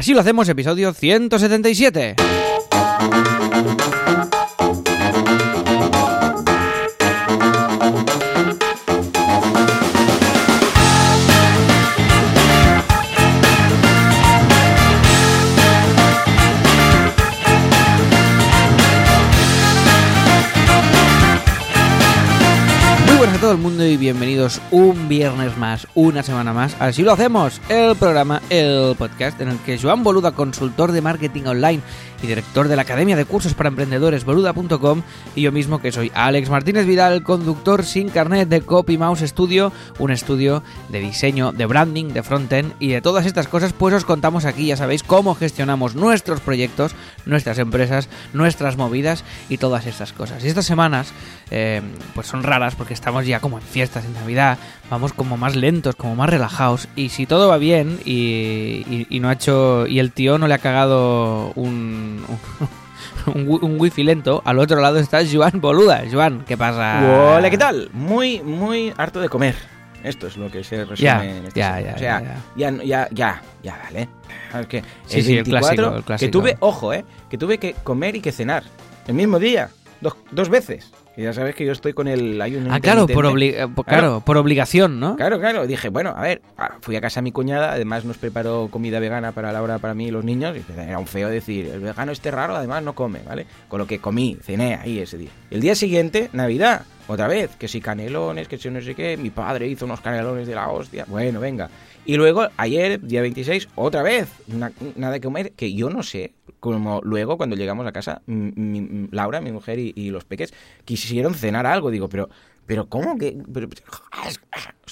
Así lo hacemos, episodio 177. Todo el mundo y bienvenidos un viernes más, una semana más. Así lo hacemos, el programa, el podcast en el que Joan Boluda, consultor de marketing online y director de la Academia de Cursos para Emprendedores boluda.com y yo mismo que soy Alex Martínez Vidal, conductor sin carnet de Copy Mouse Studio, un estudio de diseño, de branding, de frontend y de todas estas cosas, pues os contamos aquí, ya sabéis, cómo gestionamos nuestros proyectos, nuestras empresas, nuestras movidas y todas estas cosas. Y estas semanas, eh, pues son raras porque estamos ya como en fiestas, en Navidad, vamos como más lentos, como más relajados y si todo va bien y, y- y no ha hecho y el tío no le ha cagado un un, un wifi lento, al otro lado está Joan Boluda. Joan, ¿qué pasa? Hola, ¿qué tal? Muy, muy harto de comer. Esto es lo que se resume Ya, en este ya, ya, O sea, ya, ya, ya, ya, ya, vale. Es que Sí, el sí, el 24, clásico, el clásico. que tuve, ojo, eh, que tuve que comer y que cenar el mismo día, dos, dos veces. Y ya sabes que yo estoy con el ayuno Ah, claro, por, obli- eh, claro, por obligación, ¿no? Claro, claro. Dije, bueno, a ver, ah, fui a casa de mi cuñada, además nos preparó comida vegana para la hora para mí y los niños. Y era un feo decir, el vegano este raro, además no come, ¿vale? Con lo que comí, cené ahí ese día. El día siguiente, Navidad, otra vez, que si canelones, que si no sé qué, mi padre hizo unos canelones de la hostia. Bueno, venga. Y luego, ayer, día 26, otra vez, una- nada de comer, que yo no sé, como luego cuando llegamos a casa, mi- Laura, mi mujer y, los peques quisieron cenar algo. Digo, pero, pero ¿cómo que...? pero-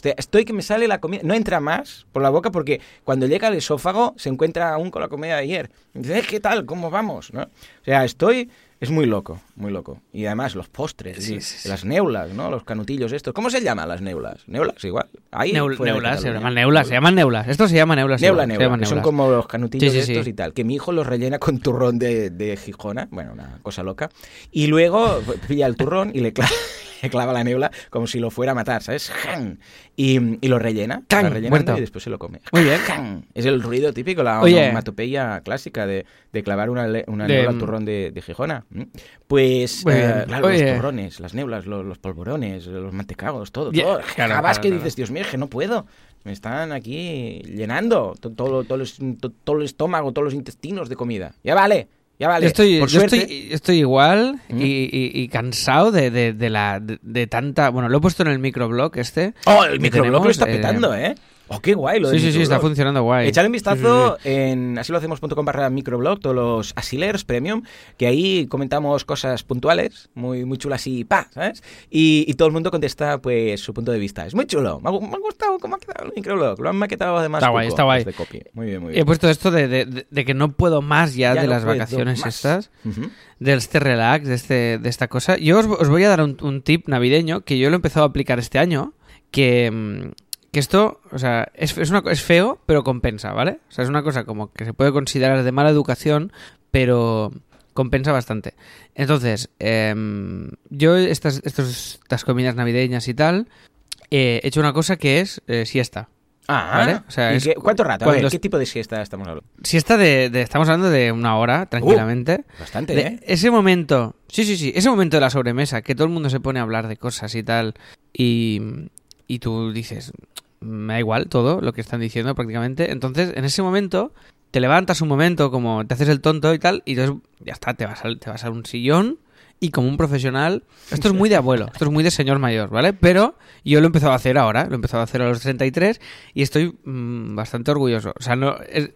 Estoy que me sale la comida, no entra más por la boca porque cuando llega al esófago se encuentra aún con la comida de ayer. Y dice, "Eh, ¿qué tal? ¿Cómo vamos? ¿No? O sea, estoy... Es muy loco, muy loco. Y además los postres, Sí, y sí, sí. las neulas, ¿no? Los canutillos estos. ¿Cómo se llaman las neulas? ¿Neulas? Igual. Ahí Neul- neulas, se llaman neulas, se llaman neulas. Esto se llama neulas. Neula, se neula. llaman que Son neulas. como los canutillos estos y tal. Que mi hijo los rellena con turrón de, de Gijona. Bueno, una cosa loca. Y luego pues, pilla el turrón y le clava, le clava la neula como si lo fuera a matar, ¿sabes? ¡Jan! Y, y lo rellena. ¡Can! Muerto. y después se lo come. Muy bien. ¡Jan! Es el ruido típico, la Oye. onomatopeya clásica de, de clavar una, una De- neula al turrón de, de Gijona. ¿Mm? Pues, eh, claro, Oye. los turrones, las neulas, los, los polvorones, los mantecagos, todo. Ya, todo. claro, Acabas claro, que dices, Dios mío, que no puedo. Me están aquí llenando to- todo, todo, todo el estómago, todos los intestinos de comida. Ya vale, ya vale. Yo estoy, Por yo suerte, estoy, estoy igual ¿Mm? y, y- y cansado de, de- de la de, de tanta. Bueno, lo he puesto en el microblog este. Oh, el microblog lo está eh, petando, ¿eh? Oh, qué guay lo Sí, del sí, sí, está funcionando guay. Echale un Sí, vistazo sí, sí. en asilohacemos.com barra microblog, todos los asilers premium, que ahí comentamos cosas puntuales, muy, muy chulas y pa, ¿sabes? Y, y todo el mundo contesta pues su punto de vista. Es muy chulo, me ha, gu- me ha gustado cómo ha quedado el microblog, lo han maquetado además Está guay, está guay. de copy. Muy bien, muy He bien. puesto esto de, de- de- de que no puedo más ya, Ya de no las vacaciones más. estas, Ujú. de este relax, de, este, de esta cosa. Yo os, os voy a dar un, un tip navideño que yo lo he empezado a aplicar este año, que, mm, que esto, o sea, es, es, una, es feo, pero compensa, ¿vale? O sea, es una cosa como que se puede considerar de mala educación, pero compensa bastante. Entonces, em, yo estas, estos, estas comidas navideñas y tal, eh, he hecho una cosa que es eh, siesta. Ah, ¿Vale? O sea, ¿y es qué- ¿cuánto rato? A ver, ¿qué tipo de siesta estamos hablando? Siesta de, de- estamos hablando de una hora, tranquilamente. Bastante, De ¿eh? ese momento, sí, sí, sí, ese momento de la sobremesa, que todo el mundo se pone a hablar de cosas y tal, y, y tú dices, me da igual todo lo que están diciendo prácticamente. Entonces, en ese momento, te levantas un momento, como te haces el tonto y tal, y entonces ya está, te vas, al- te vas a un sillón y como un profesional, esto es muy de abuelo, esto es muy de señor mayor, ¿vale? Pero yo lo he empezado a hacer ahora, lo he empezado a hacer a los 33 y estoy mm, bastante orgulloso. O sea, no es,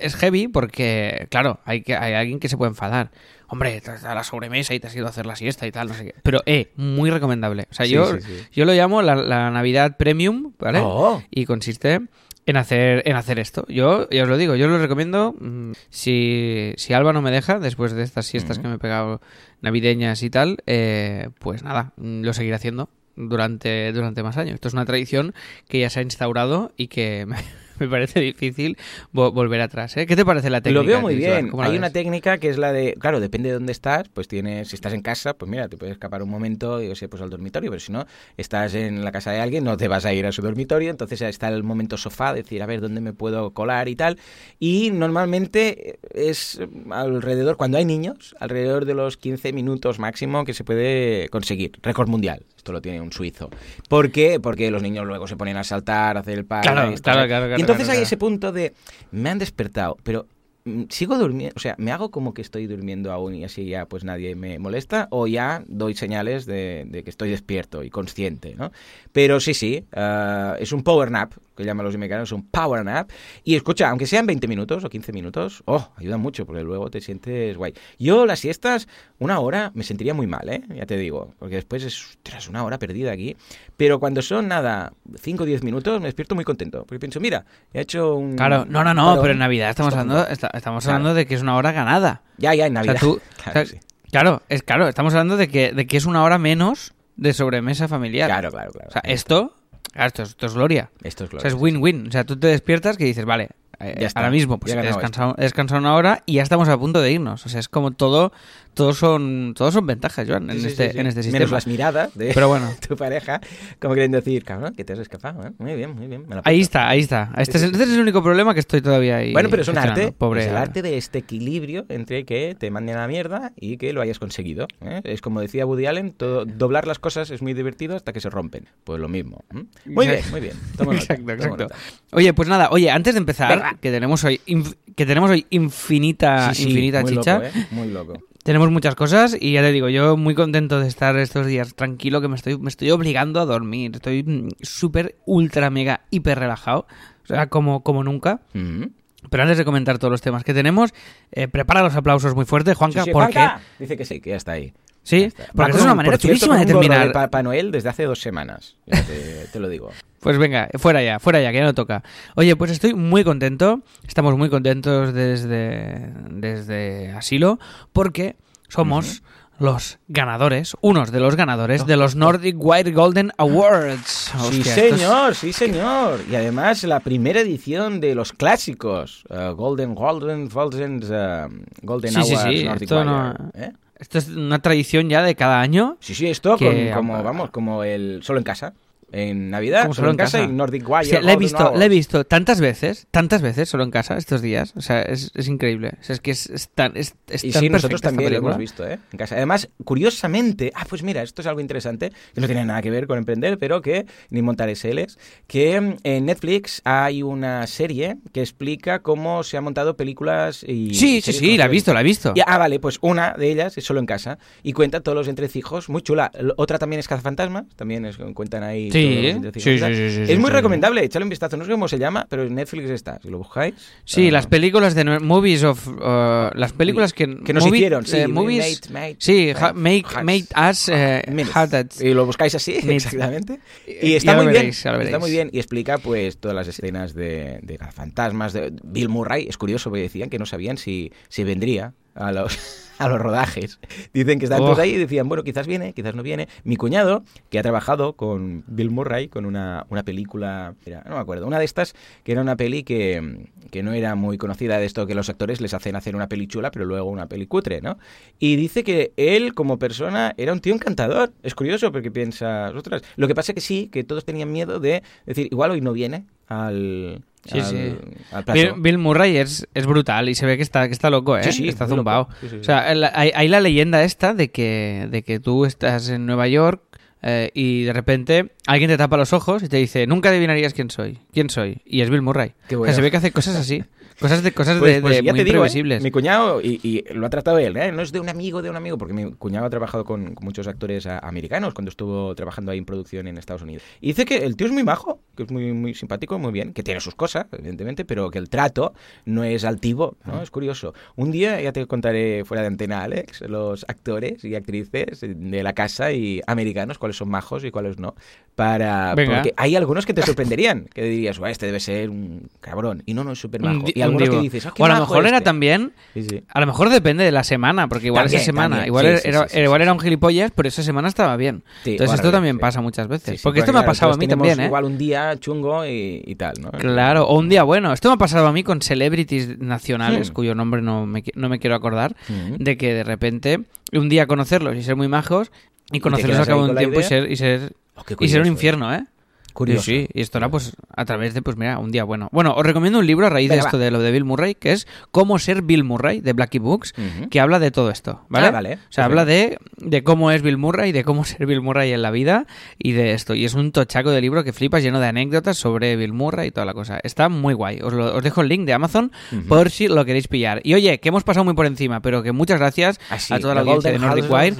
es heavy porque, claro, hay, que, hay alguien que se puede enfadar. Hombre, te has dado la sobremesa y te has ido a hacer la siesta y tal, no sé qué. Pero, eh, muy recomendable. O sea, Sí, yo, sí, sí. yo lo llamo la, la Navidad Premium, ¿vale? Oh. Y consiste en hacer, en hacer esto. Yo, ya os lo digo, yo lo recomiendo. mm, Si, si Alba no me deja, después de estas siestas que me he pegado navideñas y tal, eh, pues nada, mm, lo seguiré haciendo durante, durante más años. Esto es una tradición que ya se ha instaurado y que me, me parece difícil vo- volver atrás. ¿eh? ¿Qué te parece la técnica? Lo veo muy bien. ¿Cómo la Hay una técnica que es la de, claro, depende de dónde estás, pues tienes, si estás en casa, pues mira, te puedes escapar un momento, yo sé, pues al dormitorio, pero si no, estás en la casa de alguien, no te vas a ir a su dormitorio, entonces está el momento sofá, decir, a ver, ¿dónde me puedo colar y tal? Y normalmente es alrededor, cuando hay niños, alrededor de los 15 minutos máximo que se puede conseguir. Récord mundial. Esto lo tiene un suizo. ¿Por qué? Porque los niños luego se ponen a saltar, a hacer el par. Claro, y claro, claro, Y entonces hay ese punto de, me han despertado, pero mm, sigo durmiendo, o sea, me hago como que estoy durmiendo aún y así ya pues nadie me molesta o ya doy señales de, de que estoy despierto y consciente, ¿no? Pero sí, sí, ah, es un power nap, que llaman los americanos, un power nap. Y escucha, aunque sean 20 minutos o 15 minutos, oh, ayuda mucho porque luego te sientes guay. Yo las siestas, una hora, me sentiría muy mal, ¿eh? Ya te digo, porque después es, ostras, una hora perdida aquí. Pero cuando son, nada, 5 o 10 minutos, me despierto muy contento. Porque pienso, mira, he hecho un... Claro, no, no, no, pero en Navidad estamos hablando, esta- estamos Claro. hablando de que es una hora ganada. Ya, ya, en O sea, Navidad. tú- claro, o sea, sí. claro, es claro, estamos hablando de que, de que es una hora menos de sobremesa familiar. claro, claro, claro. O sea, esto, esto, es- esto es gloria. Esto es O sea, es win-win. O sea, tú te despiertas que dices, vale, Ya está, ahora mismo pues ya he descansado, he descansado una hora y ya estamos a punto de irnos. O sea, es como todo, todos son, todos son ventajas, Joan, en, Sí, este, sí, sí. en este sistema. Menos las miradas de Pero bueno. tu pareja, como quieren decir, cabrón, que te has escapado, ¿eh? Muy bien, muy bien. me Ahí está, ahí está. Este, es, este es el único problema que estoy todavía ahí. Bueno, pero es un arte. Pobre. es el arte de este equilibrio entre que te manden a la mierda y que lo hayas conseguido. ¿eh? Es como decía Woody Allen, todo- doblar las cosas es muy divertido hasta que se rompen. Pues lo mismo. ¿eh? Muy bien, muy bien. Exacto, exacto. nota. Oye, pues nada, oye, antes de empezar, Venga. Que tenemos hoy que tenemos hoy infinita, Sí, sí, infinita muy chicha. Loco, ¿eh? Muy loco. Tenemos muchas cosas y ya te digo, yo muy contento de estar estos días tranquilo, que me estoy, me estoy obligando a dormir. Estoy mm, súper, ultra, mega, hiper relajado. O sea, como, como nunca. Mm. Pero antes de comentar todos los temas que tenemos, eh, prepara los aplausos muy fuertes, Juanca, Sí, sí, porque... Juanca. Dice que sí, que ya está ahí. Sí, porque es una un- manera chulísima de terminar. de Papá Noel desde hace dos semanas. Te, te lo digo. Pues venga, fuera ya, fuera ya, que ya no toca. Oye, pues estoy muy contento, estamos muy contentos desde, desde Asilo, porque somos los ganadores, unos de los ganadores de los Nordic White Golden Awards. Sí, Hostia, es- señor, sí, señor. Y además la primera edición de los clásicos. uh, Golden, Golden, Golden, uh, Golden Sí, sí, Awards sí, Nordic esto no- Wire, ¿eh? Esto es una tradición ya de cada año. Sí, sí, esto Que- con- como, vamos, como el solo en casa. En Navidad, solo en casa, y Nordic Wire. Hostia, la he visto, la he visto tantas veces, tantas veces solo en casa estos días. O sea, es, es increíble. O sea, es que es, es tan, es, es Y tan sí, nosotros también lo hemos visto, ¿eh? En casa. Además, curiosamente, ah, pues mira, esto es algo interesante, que no tiene nada que ver con emprender, pero que, ni montar SLs, que mm, en Netflix hay una serie que explica cómo se han montado películas y... Sí, sí, sí, la he visto, la he visto. Y- ah, vale, pues una de ellas es solo en casa y cuenta todos los entrecijos, muy chula. Otra también es Cazafantasmas, también es, cuentan ahí Sí, sí, y sí, sí, sí, Es sí, muy sí. recomendable, échale un vistazo, no sé cómo se llama, pero en Netflix está, si lo buscáis. Sí, ah, las películas de movies of uh, las películas que que nos movie- hicieron, sí, eh, movies made- made- sí, made- ha- make has- made us eh, had that. Y lo buscáis así, exactamente. Y está muy veréis, bien. Está muy bien. Y explica pues todas las escenas de, de fantasmas, de Bill Murray. Es curioso porque decían que no sabían si, si vendría a los, a los rodajes. Dicen que están Oh. todos ahí y decían, bueno, quizás viene, quizás no viene. Mi cuñado, que ha trabajado con Bill Murray, con una, una película, mira, no me acuerdo, una de estas, que era una peli que, que no era muy conocida de esto que los actores les hacen hacer una peli chula, pero luego una peli cutre, ¿no? Y dice que él, como persona, era un tío encantador. Es curioso porque piensas, ostras, lo que pasa que sí, que todos tenían miedo de decir, igual hoy no viene al, Sí, al, sí. al plato. Bill, Bill Murray es, es brutal y se ve que está que está loco, eh. Sí, sí, está. Sí, sí. O sea, hay, hay la leyenda esta de que de que tú estás en Nueva York eh, y de repente alguien te tapa los ojos y te dice, "Nunca adivinarías quién soy." ¿Quién soy? Y es Bill Murray. Qué O bueno. sea, se ve que hace cosas así. Cosas de cosas Pues, de, pues de muy digo, ¿eh? mi cuñado, y, y lo ha tratado él, ¿eh? no es de un amigo, de un amigo, porque mi cuñado ha trabajado con, con muchos actores a- americanos cuando estuvo trabajando ahí en producción en Estados Unidos. Y dice que el tío es muy majo, que es muy, muy simpático, muy bien, que tiene sus cosas, evidentemente, pero que el trato no es altivo, ¿no? Es curioso. Un día, ya te contaré fuera de antena, Alex, los actores y actrices de la casa y americanos cuáles son majos y cuáles no. Para, Venga. porque hay algunos que te sorprenderían, que dirías, "Buah, este debe ser un cabrón. Y no, no es súper majo. Y un algunos que divo. dices, "Ah, qué o a lo mejor era este". también Sí, sí. A lo mejor depende de la semana, porque igual También, esa semana, también. igual, Sí, era, igual un gilipollas, pero esa semana estaba bien. Entonces esto también pasa muchas veces. Porque esto me ha pasado a mí también, ¿eh? Igual un día chungo y, y tal, ¿no? Claro, o un día bueno. Esto me ha pasado a mí con celebrities nacionales, Hmm. cuyo nombre no me, no me quiero acordar, Mm. de que de repente un día conocerlos y ser muy majos y conocerlos al cabo de un tiempo y ser, y ser, Oh, y ser un curioso, infierno, ¿eh? Curioso. Sí, sí, y esto era pues a través de, pues mira, un día bueno. Bueno, os recomiendo un libro a raíz de esto va. de lo de Bill Murray, que es Cómo ser Bill Murray, de Blackie Books, que habla de todo esto, ¿vale? Ah, vale, O sea, perfecto. habla de, de cómo es Bill Murray, de cómo ser Bill Murray en la vida y de esto. Y es un tochaco de libro que flipas lleno de anécdotas sobre Bill Murray y toda la cosa. Está muy guay. Os, lo- os dejo el link de Amazon por si lo queréis pillar. Y oye, que hemos pasado muy por encima, pero que muchas gracias Así, a toda la audiencia de Nordic Wire.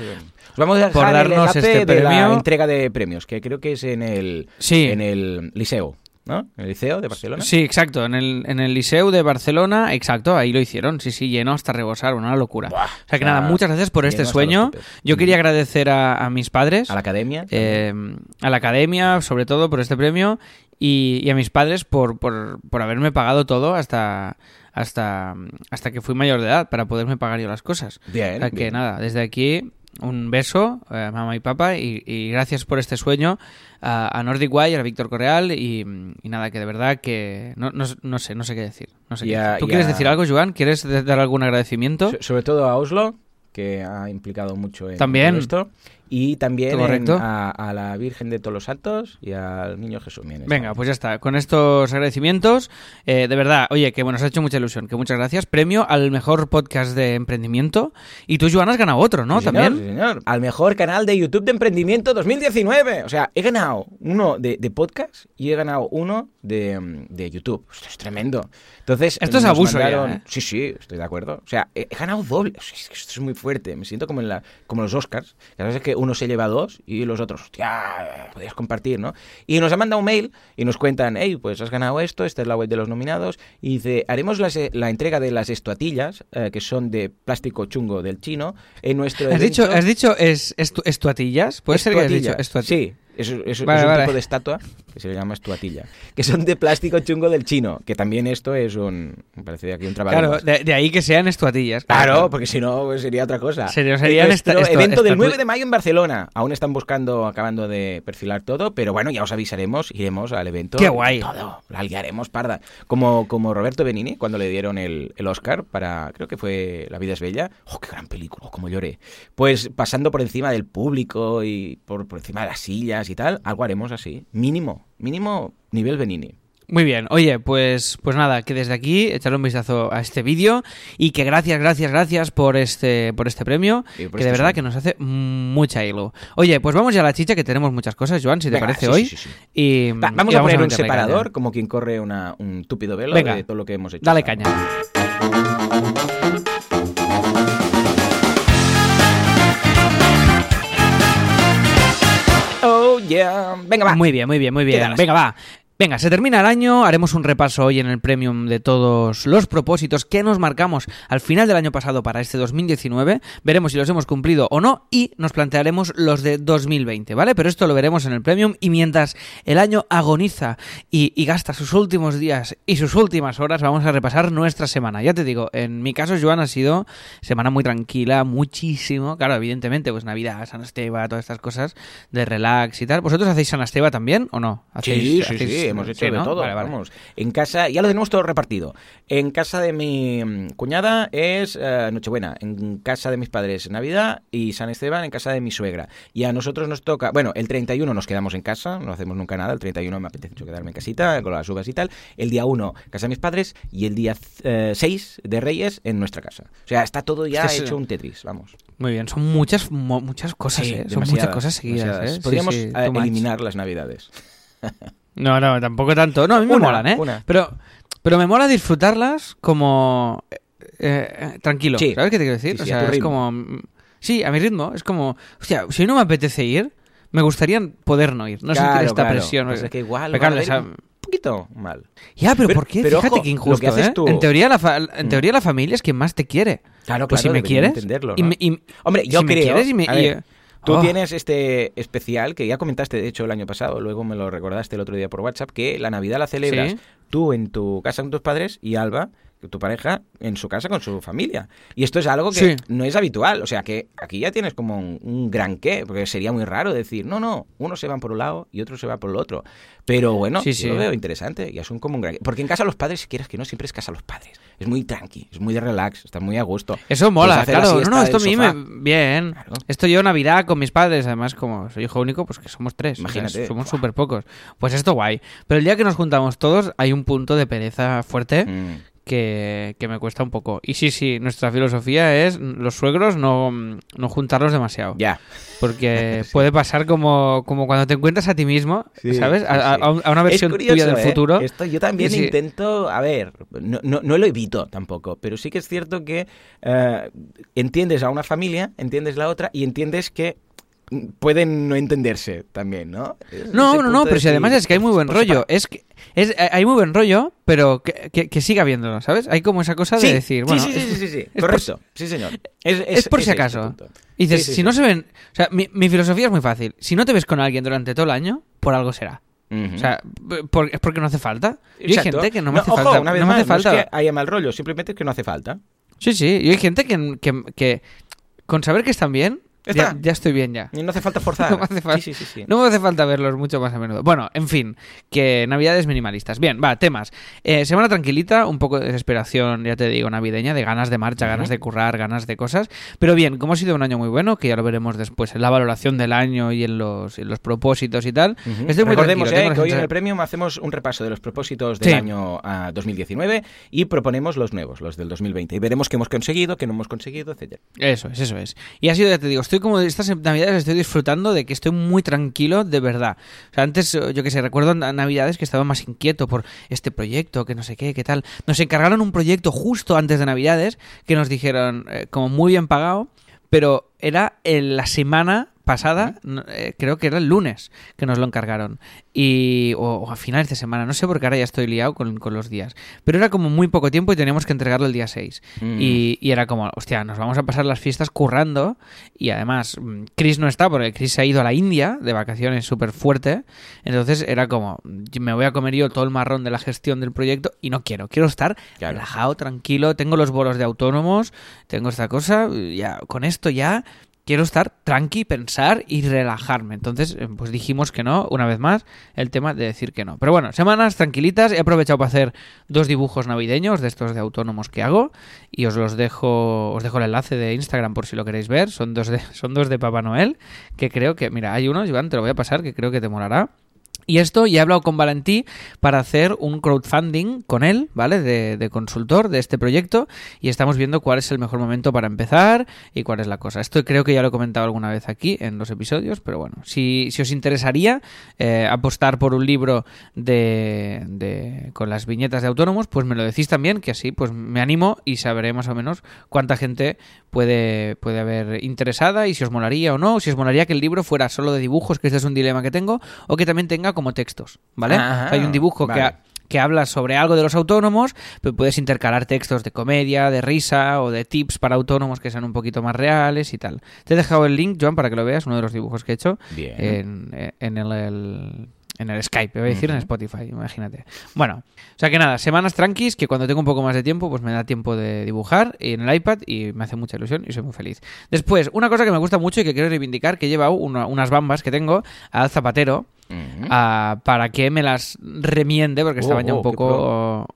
Os vamos a dejar por darnos este de la premio. entrega de premios, que creo que es en el, Sí. en el liceo, ¿no? En el liceo de Barcelona. Sí, exacto. En el, en el Liceu de Barcelona, exacto, ahí lo hicieron. Sí, sí, lleno hasta rebosar, una locura. Buah, o sea que nada, muchas gracias por este sueño. Yo quería agradecer a, a mis padres, A la academia. eh, a la academia, sobre todo por este premio, y, y a mis padres por, por, por haberme pagado todo hasta, hasta, hasta que fui mayor de edad para poderme pagar yo las cosas. Bien, O sea que bien. nada, desde aquí un beso a mamá y papá y, y gracias por este sueño a, a Nordic Wire, a Víctor Correal y, y nada, que de verdad que no, no, no sé, no sé qué decir. No sé qué a- decir. ¿Tú quieres a- decir algo, Joan? ¿Quieres dar algún agradecimiento? So- sobre todo a Oslo, que ha implicado mucho en También. todo esto. Y también en- a, a la Virgen de todos los Santos y al Niño Jesús. Venga, pues ya está. Con estos agradecimientos, eh, de verdad, oye, que bueno, nos ha hecho mucha ilusión, que muchas gracias. Premio al mejor podcast de emprendimiento. Y tú, Joan, has ganado otro, ¿no? Sí, señor, También. sí, señor. Al mejor canal de YouTube de emprendimiento 2019. O sea, he ganado uno de, de podcast y he ganado uno de, de YouTube. Esto es tremendo. Entonces, Esto es abuso ya, ¿eh? Sí, sí, estoy de acuerdo. O sea, he, he ganado doble. O sea, es que esto es muy fuerte. Me siento como en la, como los Oscars. Ya sabes que uno se lleva dos y los otros, hostia, podías compartir, ¿no? Y nos han mandado un mail y nos cuentan, hey, pues has ganado esto, esta es la web de los nominados. Y dice, haremos las, eh, la entrega de las estuatillas, eh, que son de plástico chungo del chino, en nuestro ¿Has dicho, has dicho es, estu- estuatillas? ¿Puede ser que hayas dicho Estuatillas. estuatillas? Sí, es, es- Vale, es un vale. tipo de estatua que se le llama estuatilla, que son de plástico chungo del chino, que también esto es un, me parece aquí un trabajo. Claro, de, de ahí que sean estuatillas. Claro, porque si no pues sería otra cosa. Sería- esta- evento del estatu- 9 de mayo en Barcelona. Aún están buscando, acabando de perfilar todo, pero bueno, ya os avisaremos, iremos al evento. ¡Qué guay! Todo, la liaremos parda. Como, como Roberto Benini, cuando le dieron el, el Oscar para, creo que fue La vida es bella. ¡Oh, qué gran película! ¡Oh, cómo lloré! Pues pasando por encima del público y por, por encima de las sillas y tal, algo haremos así. Mínimo, mínimo nivel Benini. Muy bien, oye, pues, pues nada, que desde aquí echarle un vistazo a este vídeo y que gracias, gracias, gracias por este, por este premio, por que de este verdad sueño. que nos hace mucha hilo. Oye, pues vamos ya a la chicha, que tenemos muchas cosas, Joan, si te Venga, parece sí, hoy. sí, sí, sí. Y, Va, vamos y a poner un separador, como quien corre una- un túpido velo Venga, de todo lo que hemos hecho. Dale caña. Yeah. Venga, va. Muy bien, muy bien, muy bien. Venga, va. Venga, se termina el año, haremos un repaso hoy en el Premium de todos los propósitos que nos marcamos al final del año pasado para este 2019, veremos si los hemos cumplido o no y nos plantearemos los de 2020, ¿vale? Pero esto lo veremos en el Premium y mientras el año agoniza y, y gasta sus últimos días y sus últimas horas, vamos a repasar nuestra semana. Ya te digo, en mi caso, Joan, ha sido semana muy tranquila, muchísimo, claro, evidentemente, pues Navidad, San Esteban, todas estas cosas de relax y tal. ¿Vosotros hacéis San Esteban también o no? Sí, ¿Hacéis- sí, hacéis- sí, hemos hecho sí, de ¿no? todo. Vale, vale. Vamos. En casa, ya lo tenemos todo repartido. En casa de mi mm, cuñada es eh, Nochebuena. En casa de mis padres Navidad y San Esteban en casa de mi suegra. Y a nosotros nos toca, bueno, el 31 nos quedamos en casa, no hacemos nunca nada. El 31 me apetece mucho quedarme en casita con las uvas y tal. El día 1 casa de mis padres y el día 6 de Reyes en nuestra casa. O sea, está todo ya hecho un Tetris, vamos. Muy bien, son muchas mo- muchas cosas, Sí, ¿eh? Son muchas cosas seguidas. ¿eh? Podríamos sí, eliminar las Navidades. No, no, tampoco tanto. No, a mí me Una, molan, ¿eh? una. Pero, pero me mola disfrutarlas como... eh, eh, tranquilo, Sí. ¿sabes qué te quiero decir? Sí, sí, o sea, es ritmo. como... mm, Sí, a mi ritmo. Es como... Hostia, si hoy no me apetece ir, me gustaría poder no ir. No sentir Claro, esta claro. presión. Pues es que igual claro, sea, un poquito mal. Ya, pero, Pero- ¿por qué? pero Fíjate ojo, injusto, que haces ¿eh? tú- En teoría, la fa- en Mm. teoría la familia es quien más te quiere. Claro, Pues si claro, me quieres... entenderlo, y ¿no? me- y- Hombre, yo si me creo- quieres y me- a y- ver. Tú Oh. tienes este especial que ya comentaste, de hecho, el año pasado, luego me lo recordaste el otro día por WhatsApp, que la Navidad la celebras Sí. tú en tu casa con tus padres y Alba, tu pareja, en su casa con su familia. Y esto es algo que Sí. no es habitual. O sea, que aquí ya tienes como un, un gran qué, porque sería muy raro decir, no, no, uno se va por un lado y otro se va por el otro. Pero bueno, Sí, yo sí. lo veo interesante. Ya son como un gran qué. Porque en casa los padres, si quieres que no, siempre es casa los padres. Es muy tranqui, es muy de relax, estás muy a gusto. Eso mola, claro. No, no, esto a mí me. Bien. Claro. Esto yo Navidad con mis padres, además, como soy hijo único, pues que somos tres. o sea, Imagínate. somos súper pocos. Pues esto guay. Pero el día que nos juntamos todos, hay un punto de pereza fuerte Mm. Que, que me cuesta un poco. Y sí, sí, nuestra filosofía es los suegros no, no juntarlos demasiado. Ya. Porque puede pasar como, como cuando te encuentras a ti mismo, Sí, ¿sabes? sí, A, una versión curioso, tuya del ¿eh? futuro. Esto yo también intento, a ver, no, no, no lo evito tampoco, pero sí que es cierto que eh, entiendes a una familia, entiendes la otra y entiendes que pueden no entenderse también, ¿no? No, no, no, pero si además es que hay muy buen por rollo. Es que es, eh, hay muy buen rollo, pero que, que, que siga habiéndolo, ¿sabes? Hay como esa cosa Sí, de decir, sí, bueno, sí, sí, sí, sí, sí, correcto, sí señor. Es, es por si acaso. Y dices, si no se ven. O sea, mi, mi filosofía es muy fácil. Si no te ves con alguien durante todo el año, por algo será. O sea, por- es porque no hace falta. Y hay gente que no me hace ojo, falta. una vez no me más, hace falta. no es que haya mal rollo, simplemente es que no hace falta. Sí, sí. Y hay gente que, que, que con saber que están bien, Ya ya, está. ya estoy bien ya. No hace falta forzar. No me hace falta. Sí, sí, sí, sí. No me hace falta verlos mucho más a menudo. Bueno, en fin, que navidades minimalistas. Bien, va, temas. Eh, semana tranquilita, un poco de desesperación, ya te digo, navideña, de ganas de marcha, ganas de currar, ganas de cosas. Pero bien, como ha sido un año muy bueno, que ya lo veremos después en la valoración del año y en los, en los propósitos y tal. Ujú. Estoy muy Recordemos eh, que hoy en el Premium hacemos un repaso de los propósitos del año ah, 2019 y proponemos los nuevos, los del 2020. Y veremos qué hemos conseguido, qué no hemos conseguido, etcétera. Eso es, eso es. Y ha sido, ya te digo, estoy como estas navidades estoy disfrutando de que estoy muy tranquilo de verdad. O sea, antes, eh, yo que sé, recuerdo na- navidades que estaba más inquieto por este proyecto, que no sé qué, qué tal. Nos encargaron un proyecto justo antes de navidades que nos dijeron, eh, como muy bien pagado, pero era en la semana pasada, eh, creo que era el lunes que nos lo encargaron. Y, o, o a finales de semana, no sé porque ahora ya estoy liado con, con los días. Pero era como muy poco tiempo y teníamos que entregarlo el día 6. Mm. Y, y era como, hostia, nos vamos a pasar las fiestas currando. Y además, mm, Chris no está porque Chris se ha ido a la India de vacaciones súper fuerte. Entonces era como, me voy a comer yo todo el marrón de la gestión del proyecto y no quiero. Quiero estar Claro. relajado, tranquilo. Tengo los bolos de autónomos, tengo esta cosa. Ya, con esto ya quiero estar tranqui, pensar y relajarme. Entonces, eh, pues dijimos que no, una vez más, el tema de decir que no. Pero bueno, semanas tranquilitas. He aprovechado para hacer dos dibujos navideños de estos de autónomos que hago y os los dejo, os dejo el enlace de Instagram por si lo queréis ver. Son dos de, son dos de Papá Noel que creo que, mira, hay uno, Iván, te lo voy a pasar que creo que te molará. Y esto, ya he hablado con Valentí para hacer un crowdfunding con él, ¿vale? De, de consultor de este proyecto y estamos viendo cuál es el mejor momento para empezar y cuál es la cosa. Esto creo que ya lo he comentado alguna vez aquí en los episodios, pero bueno, si, si os interesaría eh, apostar por un libro de, de- con las viñetas de autónomos, pues me lo decís también, que así pues me animo y sabré más o menos cuánta gente puede, puede haber interesada y si os molaría o no, o si os molaría que el libro fuera solo de dibujos, que este es un dilema que tengo, o que también tenga como textos, ¿vale? Ajá, O sea, hay un dibujo que, ha- que habla sobre algo de los autónomos, pero puedes intercalar textos de comedia, de risa o de tips para autónomos que sean un poquito más reales y tal. Te he dejado el link, Joan, para que lo veas, uno de los dibujos que he hecho Bien. en, en el, el- en el Skype, voy a decir en. Spotify, imagínate. Bueno, o sea que nada, semanas tranquis, que cuando tengo un poco más de tiempo, pues me da tiempo de dibujar y en el iPad y me hace mucha ilusión y soy muy feliz. Después, una cosa que me gusta mucho y que quiero reivindicar, que he llevado una- unas bambas que tengo al zapatero Ah, para que me las remiende porque Oh, estaban ya un oh, poco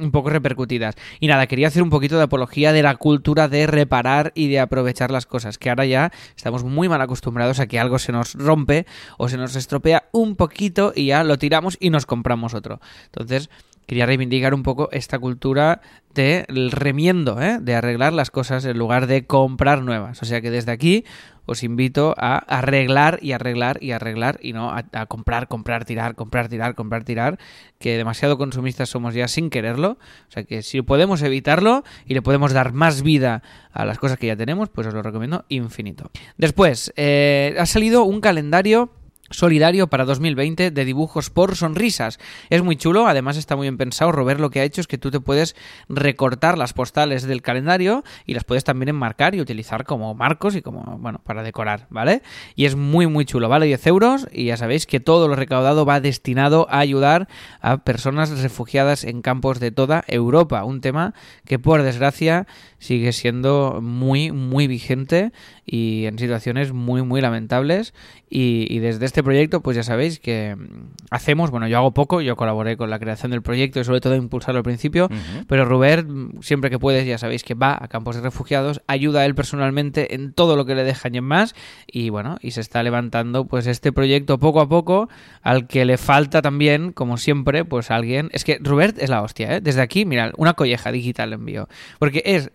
un poco repercutidas. Y nada, quería hacer un poquito de apología de la cultura de reparar y de aprovechar las cosas, que ahora ya estamos muy mal acostumbrados a que algo se nos rompe o se nos estropea un poquito y ya lo tiramos y nos compramos otro. Entonces, quería reivindicar un poco esta cultura del remiendo, ¿eh? de arreglar las cosas en lugar de comprar nuevas. O sea que desde aquí os invito a arreglar y arreglar y arreglar y no a, comprar, comprar, tirar, comprar, tirar, comprar, tirar, que demasiado consumistas somos ya sin quererlo. O sea que si podemos evitarlo y le podemos dar más vida a las cosas que ya tenemos, pues os lo recomiendo infinito. Después, eh, ha salido un calendario solidario para 2020 de dibujos por sonrisas. Es muy chulo, además está muy bien pensado. Robert lo que ha hecho es que tú te puedes recortar las postales del calendario y las puedes también enmarcar y utilizar como marcos y como, bueno, para decorar, ¿vale? Y es muy, muy chulo. Vale 10 euros y ya sabéis que todo lo recaudado va destinado a ayudar a personas refugiadas en campos de toda Europa. Un tema que, por desgracia, sigue siendo muy, muy vigente y en situaciones muy, muy lamentables. Y, y desde este proyecto, pues ya sabéis que hacemos, bueno, yo hago poco, yo colaboré con la creación del proyecto y sobre todo impulsarlo al principio, Ujú. pero Robert, siempre que puedes, ya sabéis que va a campos de refugiados, ayuda a él personalmente en todo lo que le dejan y en más, y bueno, y se está levantando pues este proyecto poco a poco, al que le falta también, como siempre, pues alguien, es que Robert es la hostia, ¿eh? Desde aquí, mirad, una colleja digital le envío, porque es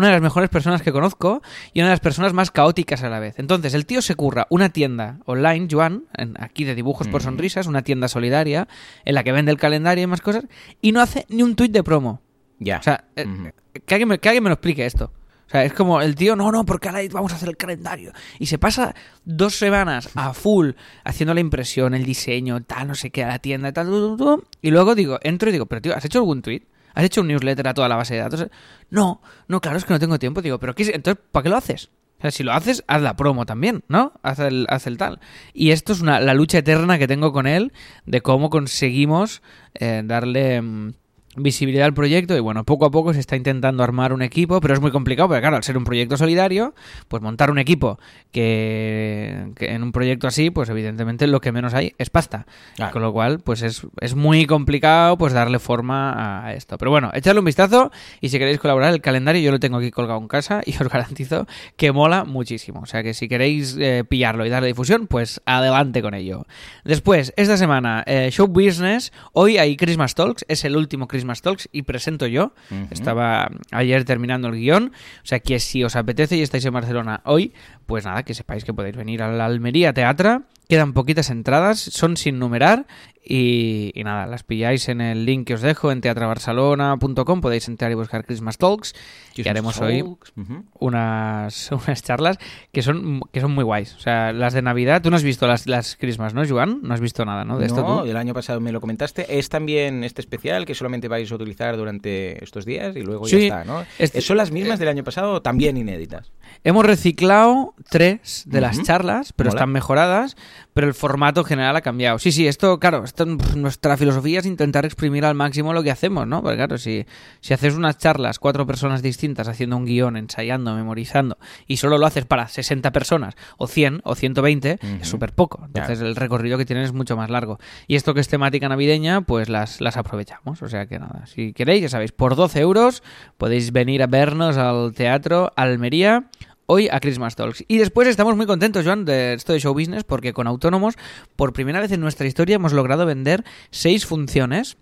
una de las mejores personas que conozco y una de las personas más caóticas a la vez. Entonces, el tío se curra una tienda online, Joan, aquí de dibujos por sonrisas, una tienda solidaria, en la que vende el calendario y más cosas, y no hace ni un tuit de promo. Ya. O sea, eh, que, alguien me, que alguien me lo explique esto. O sea, es como el tío, no, no, porque ahora vamos a hacer el calendario. Y se pasa dos semanas a full haciendo la impresión, el diseño, tal, no sé qué, a la tienda, tal, tu, tu, tu, y luego digo, entro y digo, pero tío, ¿has hecho algún tweet? ¿Has hecho un newsletter a toda la base de datos? No, no, claro, es que no tengo tiempo. Digo, pero ¿qué es? entonces, ¿para qué lo haces? O sea, si lo haces, haz la promo también, ¿no? Haz el, haz el tal. Y esto es una, la lucha eterna que tengo con él de cómo conseguimos eh, darle mm, visibilidad al proyecto y bueno, poco a poco se está intentando armar un equipo, pero es muy complicado porque claro, al ser un proyecto solidario, pues montar un equipo que, que en un proyecto así, pues evidentemente lo que menos hay es pasta. Claro. Con lo cual, pues es, es muy complicado pues darle forma a esto. Pero bueno, echadle un vistazo y si queréis colaborar, el calendario yo lo tengo aquí colgado en casa y os garantizo que mola muchísimo. O sea que si queréis eh, pillarlo y darle difusión, pues adelante con ello. Después, esta semana, eh, Show Business. Hoy hay Christmas Talks, es el último Christmas Talks y presento yo. Estaba ayer terminando el guion. O sea que si os apetece y estáis en Barcelona hoy, pues nada, que sepáis que podéis venir a la Almería Teatra. Quedan poquitas entradas, son sin numerar. Y, y nada, las pilláis en el link que os dejo en teatrabarcelona.com. Podéis entrar y buscar Christmas Talks. que haremos hoy Talks. Ujú. unas, unas charlas que son, que son muy guays. O sea, las de Navidad. Tú no has visto las, las Christmas, ¿no, Joan? No has visto nada, ¿no? De esto no, tú. el año pasado me lo comentaste. Es también este especial que solamente vais a utilizar durante estos días y luego Sí, ya está, ¿no? este- ¿Son las mismas del año pasado también inéditas? Hemos reciclado tres de las Ujú. charlas, pero Mola. están mejoradas, pero el formato general ha cambiado. Sí, sí, esto, claro, esto, nuestra filosofía es intentar exprimir al máximo lo que hacemos, ¿no? Porque claro, si, si haces unas charlas, cuatro personas distintas haciendo un guion, ensayando, memorizando, y solo lo haces para 60 personas, o 100, o 120, Ujú. es súper poco. Entonces el recorrido que tienes es mucho más largo. Y esto que es temática navideña, pues las, las aprovechamos. O sea que nada, si queréis, ya sabéis, por 12 euros podéis venir a vernos al Teatro Almería hoy a Christmas Talks. Y después estamos muy contentos, Joan, de esto de show business, porque con Autónomos, por primera vez en nuestra historia, hemos logrado vender seis funciones.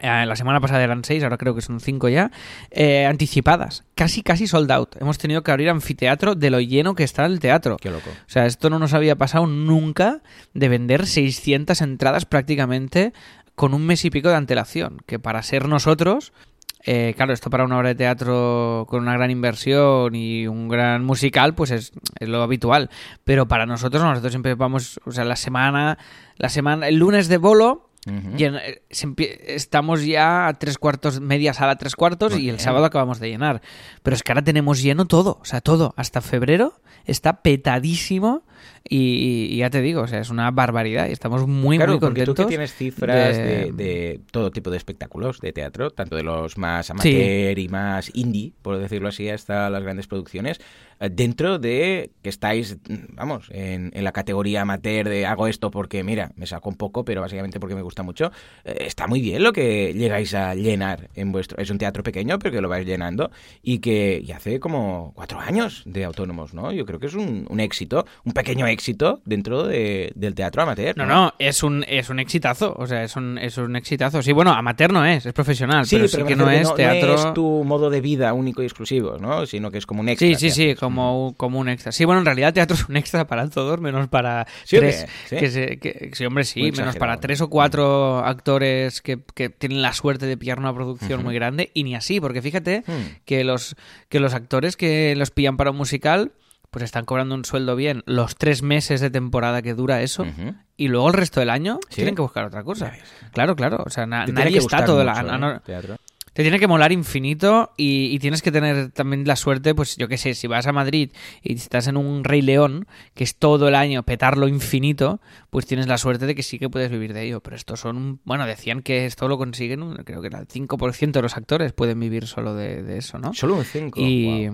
eh, la semana pasada eran seis, ahora creo que son cinco ya, eh, anticipadas, casi casi sold out. Hemos tenido que abrir anfiteatro de lo lleno que está el teatro. Qué loco. O sea, esto no nos había pasado nunca de vender 600 entradas prácticamente con un mes y pico de antelación, que para ser nosotros, eh, claro, esto para una obra de teatro con una gran inversión y un gran musical, pues es, es lo habitual. Pero para nosotros, no, nosotros siempre vamos, o sea, la semana, la semana, el lunes de bolo, Eh, se estamos ya a tres cuartos, media sala tres cuartos Muy y el bien. sábado acabamos de llenar. Pero es que ahora tenemos lleno todo, o sea, todo. Hasta febrero está petadísimo y, y ya te digo, o sea, es una barbaridad y estamos muy, claro, muy porque tú contentos. que tienes cifras de... de- de todo tipo de espectáculos de teatro, tanto de los más amateur y más indie, por decirlo así, hasta las grandes producciones, dentro de que estáis, vamos, en, en la categoría amateur de hago esto porque, mira, me saco un poco, pero básicamente porque me gusta mucho, eh, está muy bien lo que llegáis a llenar en vuestro... Es un teatro pequeño, pero que lo vais llenando y que y hace como cuatro años de autónomos, ¿no? Yo creo que es un, un éxito, un pequeño éxito dentro de- del teatro amateur. No, no, es un, es un exitazo, o sea, es un, es un exitazo. Sí, bueno, amateur no es, es profesional, Sí, pero sí me que no es teatro... es tu modo de vida único y exclusivo, ¿no? Sino que es como un extra. Sí, sí, sí, haces. Como, como un extra. Sí, bueno, en realidad teatro es un extra para todos, menos para ¿Sí tres. ¿Sí? Que se- que- sí, hombre, sí, Muy menos exagerado. para tres o cuatro actores que, que tienen la suerte de pillar una producción muy grande. Y ni así, porque fíjate Hmm. que los, que los actores que los pillan para un musical pues están cobrando un sueldo bien los tres meses de temporada que dura eso y luego el resto del año ¿Sí? tienen que buscar otra cosa. Claro, claro. O sea, na- nadie está todo el año. ¿eh? Te tiene que molar infinito y, y tienes que tener también la suerte, pues yo qué sé, si vas a Madrid y estás en un Rey León, que es todo el año petarlo infinito, pues tienes la suerte de que sí que puedes vivir de ello. Pero estos son, bueno, decían que esto lo consiguen, creo que el 5% de los actores pueden vivir solo de, de eso, ¿no? Solo un 5. Y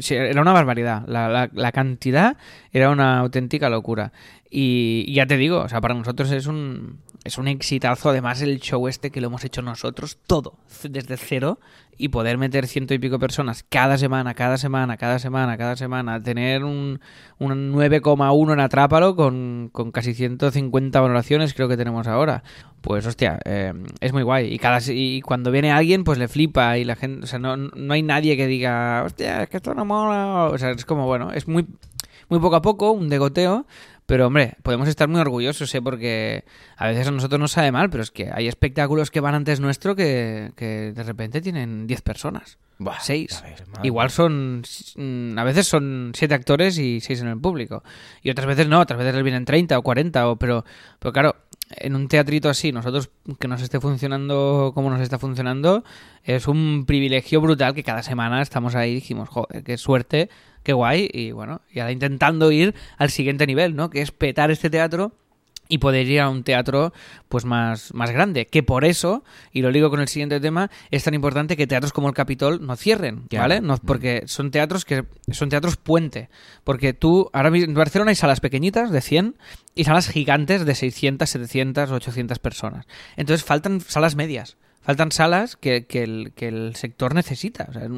sí, era una barbaridad. La, la- la cantidad era una auténtica locura. Y, ya te digo, o sea, para nosotros es un, es un exitazo. Además, el show este que lo hemos hecho nosotros, todo, desde cero, y poder meter ciento y pico personas cada semana, cada semana, cada semana, cada semana, tener un, un 9,1 en Atrápalo con, con casi 150 valoraciones, creo que tenemos ahora. Pues hostia, eh, es muy guay. Y, cada, y cuando viene alguien, pues le flipa y la gente, o sea, no, no hay nadie que diga, hostia, es que esto no mola. O sea, es como, bueno, es muy, muy poco a poco, un degoteo. Pero hombre, podemos estar muy orgullosos, ¿eh? porque a veces a nosotros nos sabe mal, pero es que hay espectáculos que van antes nuestro que, que de repente tienen 10 personas. Buah, seis. ya ves, madre Igual mía. son. mm, A veces son siete actores y seis en el público. Y otras veces no, otras veces les vienen 30 o 40. O, pero, pero claro, en un teatrito así, nosotros que nos esté funcionando como nos está funcionando, es un privilegio brutal que cada semana estamos ahí y dijimos, joder, qué suerte, qué guay. Y bueno, y ahora intentando ir al siguiente nivel, ¿no? Que es petar este teatro y poder ir a un teatro pues más, más grande. Que por eso, y lo digo con el siguiente tema, es tan importante que teatros como el Capitol no cierren. ¿vale? No, porque son teatros que son teatros puente. Porque tú, ahora mismo en Barcelona hay salas pequeñitas de 100 y salas gigantes de 600, 700, 800 personas. Entonces faltan salas medias. Faltan salas que, que el, que el sector necesita. O sea,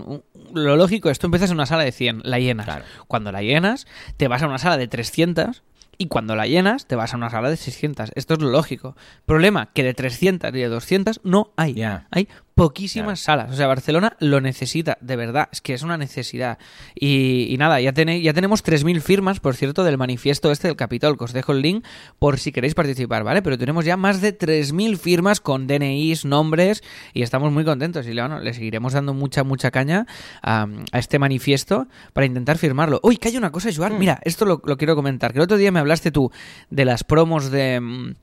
lo lógico es, tú empiezas en una sala de 100, la llenas. Claro. Cuando la llenas, te vas a una sala de 300 y cuando la llenas, te vas a una sala de 600. Esto es lo lógico. Problema, que de 300 y de 200 no hay. Hay poquísimas salas. O sea, Barcelona lo necesita, de verdad. Es que es una necesidad. Y, y nada, ya, tenéis, ya tenemos 3.000 firmas, por cierto, del manifiesto este del Capitol, que os dejo el link por si queréis participar, ¿vale? Pero tenemos ya más de 3.000 firmas con DNIs, nombres, y estamos muy contentos. Y bueno, le seguiremos dando mucha, mucha caña a, a este manifiesto para intentar firmarlo. Uy, que hay una cosa, Joan. Mira, esto lo, lo quiero comentar. Que el otro día me hablaste tú de las promos de...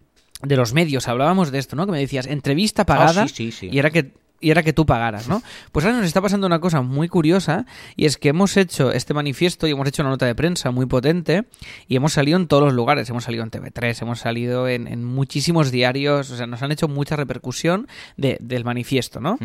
de los medios, hablábamos de esto, ¿no? Que me decías, entrevista pagada Ah, sí, sí, sí. y era que y era que tú pagaras, ¿no? Pues ahora nos está pasando una cosa muy curiosa y es que hemos hecho este manifiesto y hemos hecho una nota de prensa muy potente y hemos salido en todos los lugares, hemos salido en TV3, hemos salido en, en muchísimos diarios, o sea, nos han hecho mucha repercusión de- del manifiesto, ¿no?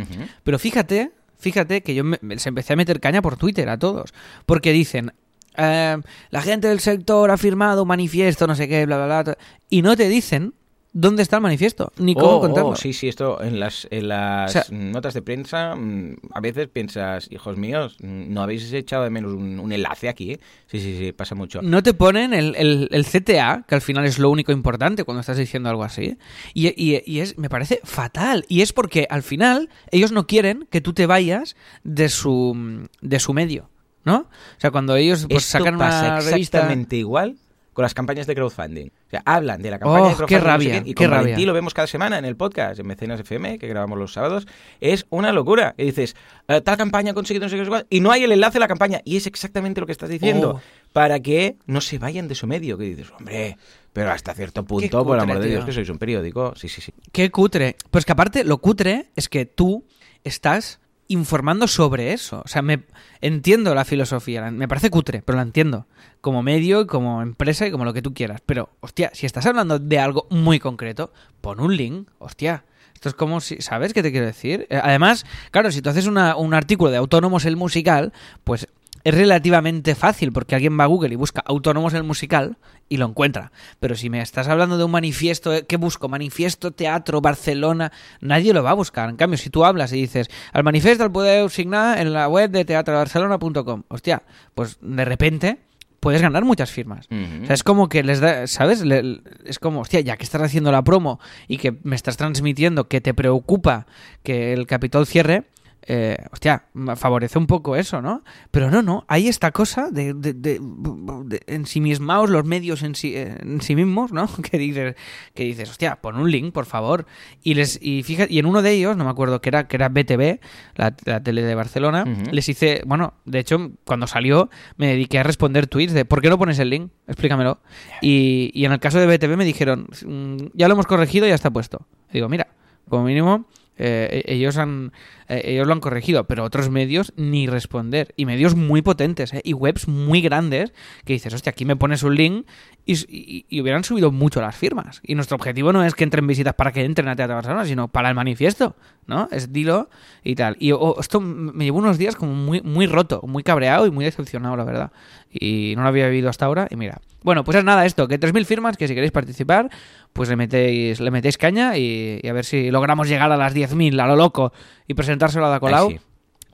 Pero fíjate, fíjate que yo me, me- les empecé a meter caña por Twitter a todos. Porque dicen, eh, la gente del sector ha firmado un manifiesto, no sé qué, bla, bla, bla. Y no te dicen dónde está el manifiesto, ni cómo Oh, oh, sí, sí, esto en las, en las O sea- notas de prensa mm, a veces piensas, hijos míos, mm, no habéis echado de menos un, un enlace aquí, ¿eh? Sí, sí, sí, pasa mucho. No te ponen el, el- el CTA, que al final es lo único importante cuando estás diciendo algo así. Y, y- y es, me parece fatal. Y es porque al final ellos no quieren que tú te vayas de su, de su medio. ¿No? O sea, cuando ellos pues, Esto sacan pasa una revista. exactamente igual con las campañas de crowdfunding. O sea, hablan de la campaña Oh, de crowdfunding qué no sé rabia, y qué con rabia. Lo vemos cada semana en el podcast, en Mecenas FM, que grabamos los sábados. Es una locura. Y dices, eh, tal campaña ha conseguido no sé qué, y no hay el enlace a la campaña. Y es exactamente lo que estás diciendo. Oh. Para que no se vayan de su medio. Que dices, hombre, pero hasta cierto punto, por cutre, amor de Dios, que sois un periódico. Sí, sí, sí. Qué cutre. Pues que aparte, lo cutre es que tú estás informando sobre eso. O sea, me entiendo la filosofía. Me parece cutre, pero la entiendo. Como medio, como empresa y como lo que tú quieras. Pero, hostia, si estás hablando de algo muy concreto, pon un link, hostia. Esto es como si, ¿sabes qué te quiero decir? Eh, Además, claro, si tú haces una- un artículo de Autónomos el musical, pues es relativamente fácil porque alguien va a Google y busca Autónomos el musical y lo encuentra. Pero si me estás hablando de un manifiesto, eh, ¿qué busco? Manifiesto, teatro, Barcelona, nadie lo va a buscar. En cambio, si tú hablas y dices, al manifiesto el puedo signar en la web de teatrobarcelona.com, hostia, pues de repente puedes ganar muchas firmas. O sea, es como que les da, ¿sabes? Le- es como, hostia, ya que estás haciendo la promo y que me estás transmitiendo que te preocupa que el Capitol cierre, eh, hostia, favorece un poco eso, ¿no? Pero no, no, hay esta cosa de, de, de, de ensimismaos los medios en sí, en sí mismos, ¿no? Que dices, que dices, hostia, pon un link, por favor. Y les y fíjate, y en uno de ellos, no me acuerdo que era, que era BTV, la, la tele de Barcelona, les hice, bueno, de hecho, cuando salió, me dediqué a responder tweets de ¿por qué no pones el link? Explícamelo. Y, y en el caso de BTV me dijeron, "Mm, ya lo hemos corregido, ya está puesto. Y digo, mira, como mínimo, eh, e- ellos han eh, ellos lo han corregido, pero otros medios ni responder. Y medios muy potentes, ¿eh? y webs muy grandes, que dices, hostia, aquí me pones un link y, hubieran subido mucho las firmas. Y nuestro objetivo no es que entren visitas para que entren a Teatro Barcelona, sino para el manifiesto, ¿no? Es dilo y tal. Y oh, esto me llevó unos días como muy, muy roto, muy cabreado y muy decepcionado, la verdad. Y no lo había vivido hasta ahora, y mira. Bueno, pues es nada esto, que 3.000 firmas, que si queréis participar, pues le metéis, le metéis caña y, y a ver si logramos llegar a las 10.000 a lo loco y presentárselo a Da Colau Ay, sí.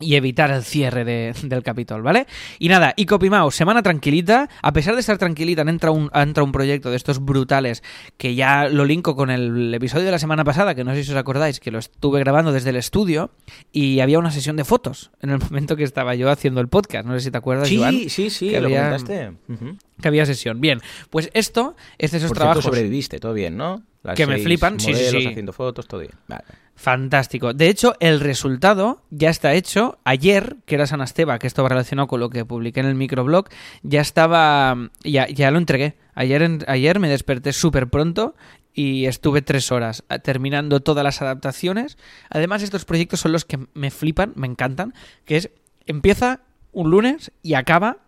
y evitar el cierre de- del Capitol, ¿vale? Y nada, y Copymouse, semana tranquilita. A pesar de estar tranquilita, han entrado un, ha entrado un proyecto de estos brutales que ya lo linko con el episodio de la semana pasada, que no sé si os acordáis, que lo estuve grabando desde el estudio y había una sesión de fotos en el momento que estaba yo haciendo el podcast. No sé si te acuerdas, Joan, Sí, sí, sí, que lo había- comentaste. Que había sesión. Bien, pues esto es de esos Por trabajos... cierto, sobreviviste, todo bien, ¿no? Las Que me flipan, sí, sí, sí. haciendo fotos, todo bien. Vale. Fantástico. De hecho, el resultado ya está hecho. Ayer, que era San Esteba, que esto va relacionado con lo que publiqué en el microblog, ya estaba. Ya, ya lo entregué. Ayer, en- ayer me desperté súper pronto y estuve tres horas eh, terminando todas las adaptaciones. Además, estos proyectos son los que me flipan, me encantan, que es empieza un lunes y acaba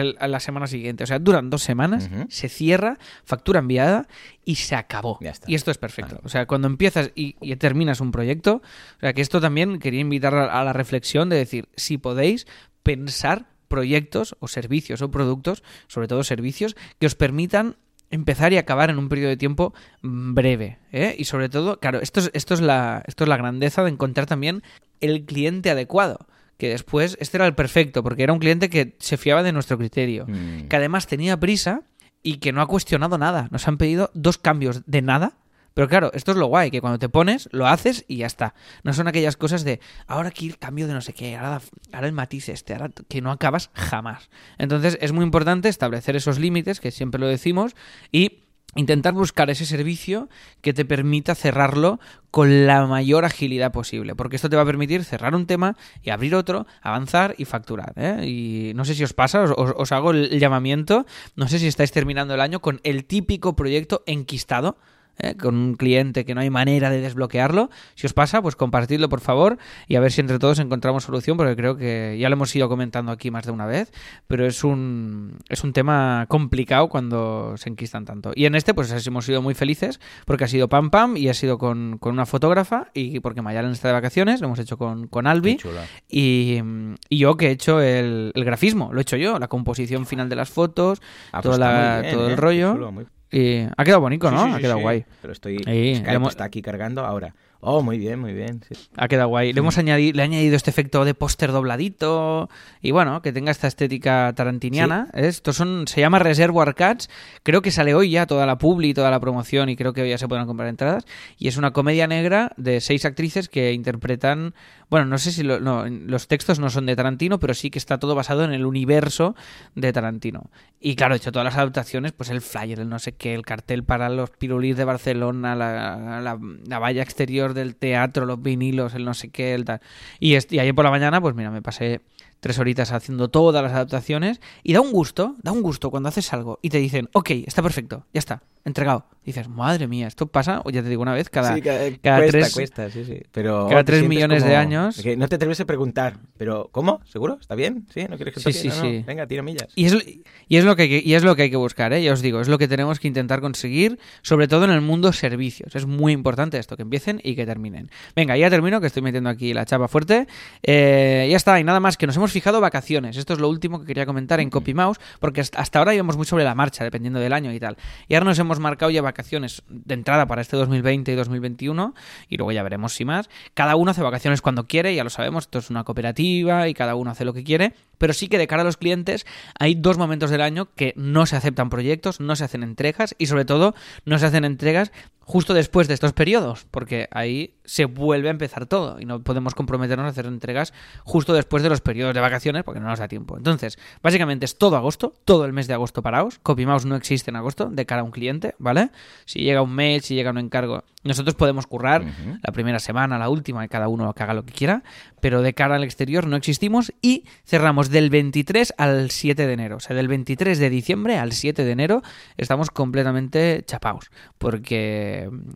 el- a la semana siguiente. O sea, duran dos semanas, se cierra, factura enviada y se acabó. Ya está. Y esto es perfecto. O sea, cuando empiezas y, y terminas un proyecto, o sea, que esto también quería invitar a, a la reflexión de decir, si podéis pensar proyectos o servicios o productos, sobre todo servicios, que os permitan empezar y acabar en un periodo de tiempo mm, breve. ¿eh? Y sobre todo, claro, esto es, esto, es la, esto es la grandeza de encontrar también el cliente adecuado. Que después, este era el perfecto, porque era un cliente que se fiaba de nuestro criterio Mm. que además tenía prisa y que no ha cuestionado nada. Nos han pedido dos cambios de nada. Pero claro, esto es lo guay, que cuando te pones, lo haces y ya está. No son aquellas cosas de, ahora aquí el cambio de no sé qué, ahora, ahora el matiz este, ahora que no acabas jamás. Entonces es muy importante establecer esos límites, que siempre lo decimos, y intentar buscar ese servicio que te permita cerrarlo con la mayor agilidad posible, porque esto te va a permitir cerrar un tema y abrir otro, avanzar y facturar. ¿eh? Y no sé si os pasa, os, os- hago el llamamiento, no sé si estáis terminando el año con el típico proyecto enquistado. ¿Eh? con un cliente que no hay manera de desbloquearlo. Si os pasa, pues compartidlo por favor y a ver si entre todos encontramos solución, porque creo que ya lo hemos ido comentando aquí más de una vez, pero es un, es un tema complicado cuando se enquistan tanto. Y en este, pues hemos sido muy felices porque ha sido pam pam y ha sido con, con una fotógrafa y porque Mayalen está de vacaciones, lo hemos hecho con, con Albi. Y, y yo que he hecho el, el grafismo, lo he hecho yo, la composición final de las fotos, Ah, pues está la- bien, todo el ¿eh? rollo. Chulo, muy- y ha quedado bonito, ¿no? sí, ha quedado sí. guay. Pero estoy. Skype hemos- está aquí cargando ahora. Oh, muy bien, muy bien. Ha quedado guay. Le hemos añadido, le he añadido este efecto de póster dobladito y bueno, que tenga esta estética tarantiniana. Estos son, se llama Reservoir Cats. Creo que sale hoy ya toda la publi y toda la promoción y creo que hoy ya se pueden comprar entradas. Y es una comedia negra de seis actrices que interpretan, bueno, no sé si lo- no, los textos no son de Tarantino, pero sí que está todo basado en el universo de Tarantino. Y claro, he hecho todas las adaptaciones, pues el flyer, el no sé qué, el cartel para los pirulís de Barcelona, la, la- la valla exterior del teatro, los vinilos, el no sé qué, el tal. Y, y ayer por la mañana, pues mira, me pasé tres horitas haciendo todas las adaptaciones y da un gusto, da un gusto cuando haces algo y te dicen, ok, está perfecto, ya está, entregado. Y dices, madre mía, esto pasa, o ya te digo una vez, cada, Sí, cada, cada cuesta, tres- cuesta, sí, sí. Pero cada tres millones de años- que no te atreves a preguntar, pero ¿cómo? ¿Seguro? ¿Está bien? ¿Sí? ¿No quieres que Sí, toque? sí, No, no, sí. Venga, tira millas. Y es, y, es lo que, hay que- y es lo que hay que buscar, ¿eh? ya os digo, es lo que tenemos que intentar conseguir, sobre todo en el mundo servicios. Es muy importante esto, que empiecen y que terminen. Venga, ya termino, que estoy metiendo aquí la chapa fuerte. Eh, ya está, y nada más, que nos hemos fijado vacaciones. Esto es lo último que quería comentar en CopyMouse, porque hasta hasta ahora íbamos muy sobre la marcha, dependiendo del año y tal. Y ahora nos hemos marcado ya vacaciones de entrada para este 2020 y 2021, y luego ya veremos si más. Cada uno hace vacaciones cuando quiere, ya lo sabemos, esto es una cooperativa y cada uno hace lo que quiere, pero sí que de cara a los clientes hay dos momentos del año que no se aceptan proyectos, no se hacen entregas y sobre todo no se hacen entregas justo después de estos periodos, porque ahí se vuelve a empezar todo y no podemos comprometernos a hacer entregas justo después de los periodos de vacaciones porque no nos da tiempo. Entonces, básicamente es todo agosto, todo el mes de agosto paraos. CopyMouse no existe en agosto de cara a un cliente, ¿vale? Si llega un mail, si llega un encargo, nosotros podemos currar la primera semana, la última, y cada uno que haga lo que quiera, pero de cara al exterior no existimos y cerramos del 23 al 7 de enero. O sea, del 23 de diciembre al 7 de enero estamos completamente chapados. Porque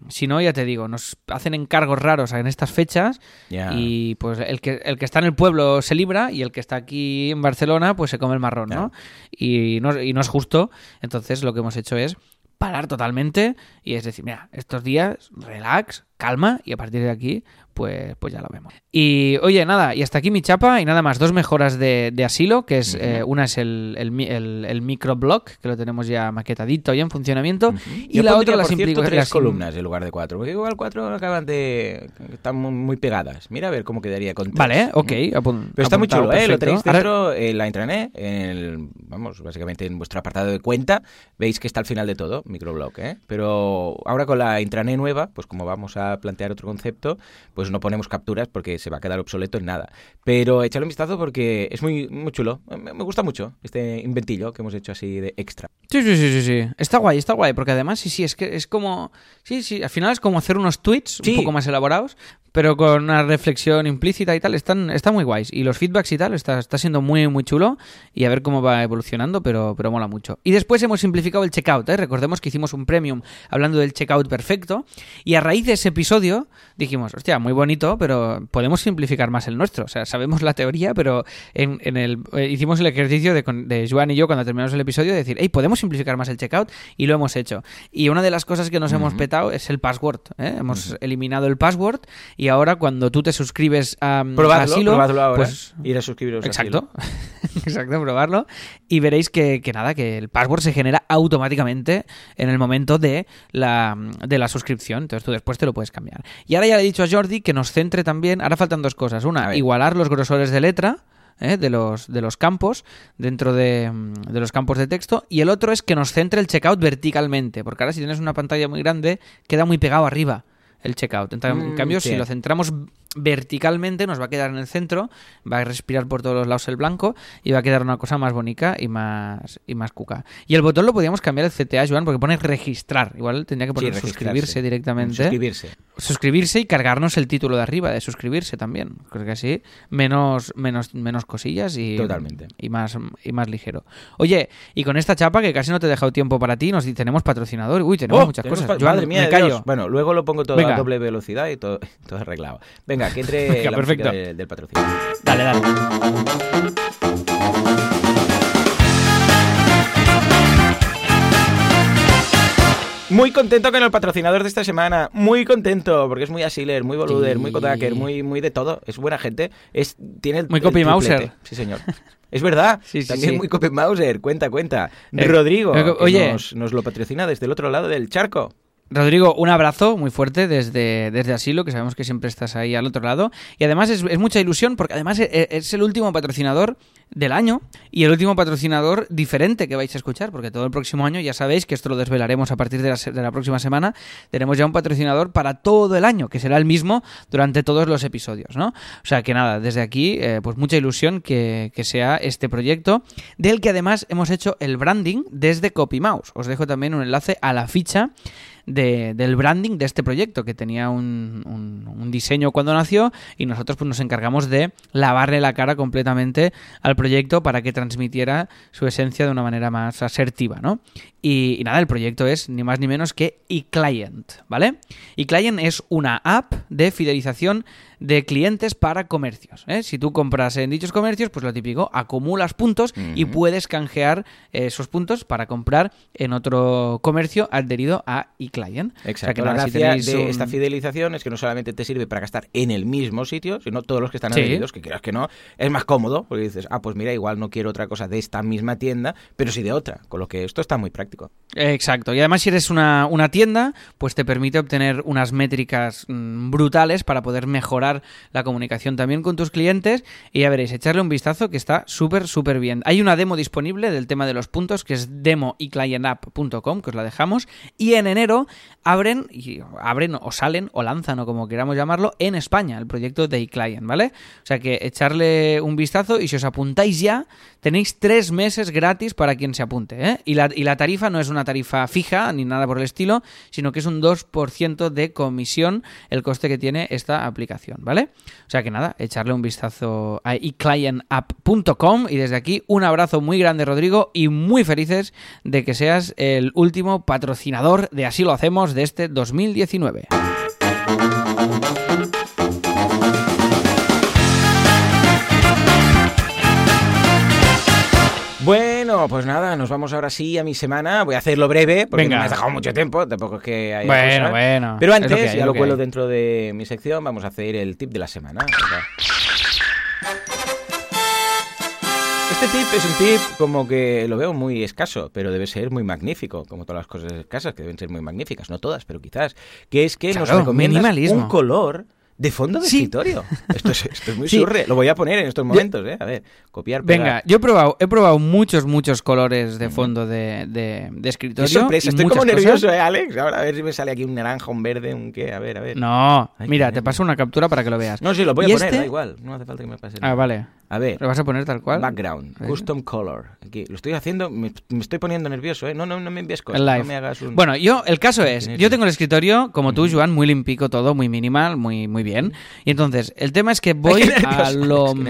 si no, ya te digo, nos hacen encargos raros en estas fechas y pues el que, el que está en el pueblo se libra y el que está aquí en Barcelona pues se come el marrón, ¿no? Y no, y no es justo. Entonces lo que hemos hecho es parar totalmente y es decir, mira, estos días, relax, calma y a partir de aquí pues, pues ya lo vemos. Y oye, nada, y hasta aquí mi chapa y nada más, dos mejoras de, de asilo, que es eh, una es el, el, el, el microblog, que lo tenemos ya maquetadito y en funcionamiento, y Yo la pondría, otra las por cierto, implica- tres columnas en lugar de cuatro. Porque igual cuatro acaban de... Están muy, pegadas. Mira a ver cómo quedaría con tres. Vale, ok. Apun- Pero está muy chulo, ¿eh? Lo tenéis Ahora- dentro en la intranet, en el, vamos, básicamente en vuestro apartado de cuenta, veis que está al final de todo, microblog, ¿eh? Pero ahora con la intranet nueva, pues como vamos a plantear otro concepto, pues no ponemos capturas porque se va a quedar obsoleto en nada. Pero échale un vistazo porque es muy, muy chulo. Me, me gusta mucho este inventillo que hemos hecho así de extra. Sí, sí, sí, sí, sí. Está guay, está guay, porque además sí, sí, es que es como... Sí, sí, al final es como hacer unos tweets Sí. un poco más elaborados, pero con una reflexión implícita y tal, están, están muy guays. Y los feedbacks y tal, está, está siendo muy, muy chulo y a ver cómo va evolucionando, pero, pero mola mucho. Y después hemos simplificado el checkout, ¿eh? Recordemos que hicimos un premium hablando del checkout perfecto y a raíz de ese episodio dijimos, hostia, muy bonito, pero podemos simplificar más el nuestro. O sea, sabemos la teoría, pero en, en el, eh, hicimos el ejercicio de, de Joan y yo cuando terminamos el episodio de decir, hey, podemos simplificar más el checkout y lo hemos hecho. Y una de las cosas que nos hemos petado es el password. ¿eh? Hemos eliminado el password y ahora cuando tú te suscribes a, a Probadlo, Asilo, probadlo ahora. pues Ir a suscribiros a Exacto, exacto, probarlo y veréis que, que nada, que el password se genera automáticamente en el momento de la, de la suscripción, entonces tú después te lo puedes cambiar. Y ahora ya le he dicho a Jordi que nos centre también, ahora faltan dos cosas, una, igualar los grosores de letra ¿eh? de, los, de los campos dentro de, mm, de los campos de texto y el otro es que nos centre el checkout verticalmente, porque ahora si tienes una pantalla muy grande queda muy pegado arriba el checkout. En, en Mm, cambio, sí. si lo centramos verticalmente, nos va a quedar en el centro, va a respirar por todos los lados el blanco y va a quedar una cosa más bonita y más, y más cuca. Y el botón lo podríamos cambiar el CTA, Joan, porque pone registrar. Igual tendría que poner Sí, suscribirse directamente. Suscribirse. Suscribirse y cargarnos el título de arriba de suscribirse también. Creo que así, menos, menos, menos cosillas y, Totalmente. y, más, y más ligero. Oye, y con esta chapa que casi no te he dejado tiempo para ti, nos tenemos patrocinador. Uy, tenemos Oh, muchas tenemos cosas. Joan, Madre mía, me callo. Dios. Bueno, luego lo pongo todo Venga. A doble velocidad y todo, todo arreglado. Venga, que entre Venga, la perfecto. de- del patrocinio. Dale, dale. Muy contento con el patrocinador de esta semana. Muy contento, porque es muy asiler, muy boluder, Sí. muy kodaker, muy, muy de todo. Es buena gente. Es, tiene el, Muy el copy-mouser. triplete. Sí, señor. Es verdad. Sí, sí, También sí. muy copy Mauser. Cuenta, cuenta. Eh, Rodrigo, eh, que oye. nos, nos lo patrocina desde el otro lado del charco. Rodrigo, un abrazo muy fuerte desde, desde Asilo, que sabemos que siempre estás ahí al otro lado. Y además es, es mucha ilusión porque además e- e- es el último patrocinador del año y el último patrocinador diferente que vais a escuchar, porque todo el próximo año, ya sabéis que esto lo desvelaremos a partir de la, de la próxima semana, tenemos ya un patrocinador para todo el año, que será el mismo durante todos los episodios, ¿no? O sea que nada, desde aquí, eh, pues mucha ilusión que, que sea este proyecto, del que además hemos hecho el branding desde CopyMouse. Os dejo también un enlace a la ficha de- del branding de este proyecto, que tenía un, un- un diseño cuando nació y nosotros pues, nos encargamos de lavarle la cara completamente al proyecto para que transmitiera su esencia de una manera más asertiva, ¿no? Y, y nada, el proyecto es ni más ni menos que eClient, ¿vale? eClient es una app de fidelización de clientes para comercios. ¿eh? Si tú compras en dichos comercios, pues lo típico, acumulas puntos y puedes canjear eh, esos puntos para comprar en otro comercio adherido a eClient. O sea Exacto. que la si gracia de un- esta fidelización es que no solamente te sirve para gastar en el mismo sitio, sino todos los que están Sí. adheridos, que creas que no, es más cómodo, porque dices, ah, pues mira, igual no quiero otra cosa de esta misma tienda, pero sí de otra. Con lo que esto está muy práctico. Exacto. Y además, si eres una, una tienda, pues te permite obtener unas métricas mm, brutales para poder mejorar la comunicación también con tus clientes. Y ya veréis, echarle un vistazo que está súper, súper bien. Hay una demo disponible del tema de los puntos, que es demo y clientapp.com, que os la dejamos. Y en enero abren, y abren o salen o lanzan o como queramos llamarlo, en España, el proyecto de iClient, ¿vale? O sea que echarle un vistazo y si os apuntáis ya, tenéis tres meses gratis para quien se apunte, ¿eh? Y la, y la tarifa no es una tarifa fija ni nada por el estilo, sino que es un 2% de comisión el coste que tiene esta aplicación, ¿vale? O sea que nada, echarle un vistazo a iClientApp.com y desde aquí un abrazo muy grande Rodrigo y muy felices de que seas el último patrocinador de Así lo hacemos de este 2019. Bueno, pues nada, nos vamos ahora sí a mi semana. Voy a hacerlo breve porque Venga. me has dejado mucho tiempo. Tampoco es que haya Bueno, bueno, Pero lo antes, hay, ya lo lo cuelo dentro de mi sección, vamos a hacer el tip de la semana. Este tip es un tip como que lo veo muy escaso, pero debe ser muy magnífico, como todas las cosas escasas que deben ser muy magníficas, no todas, pero quizás, que es que nos Claro, recomiendas minimalismo. un color de fondo de Sí. escritorio. Esto es, esto es muy Sí. surre, lo voy a poner en estos momentos, ¿eh? A ver, copiar, pegar. Venga, yo he probado, he probado muchos, muchos colores de fondo de, de, de Qué escritorio. sorpresa, y estoy como cosas. nervioso, ¿eh, Alex? Ahora a ver si me sale aquí un naranja, un verde, un qué, a ver, a ver. No, Ay, mira, qué te paso una captura para que lo veas. No, sí, lo voy a ¿Y poner, este? da igual, no hace falta que me pase Ah, nada. vale. A ver, ¿Lo vas a poner tal cual? background, ver. custom color. Aquí, lo estoy haciendo, me, me estoy poniendo nervioso, ¿eh? No, no, no me envíes cosas, no me hagas un... Bueno, yo, el caso es, yo tengo el escritorio, como tú. Joan, muy limpico todo, muy minimal, muy, muy bien. Y entonces, el tema es que Ay, voy qué a nervios, lo... a punto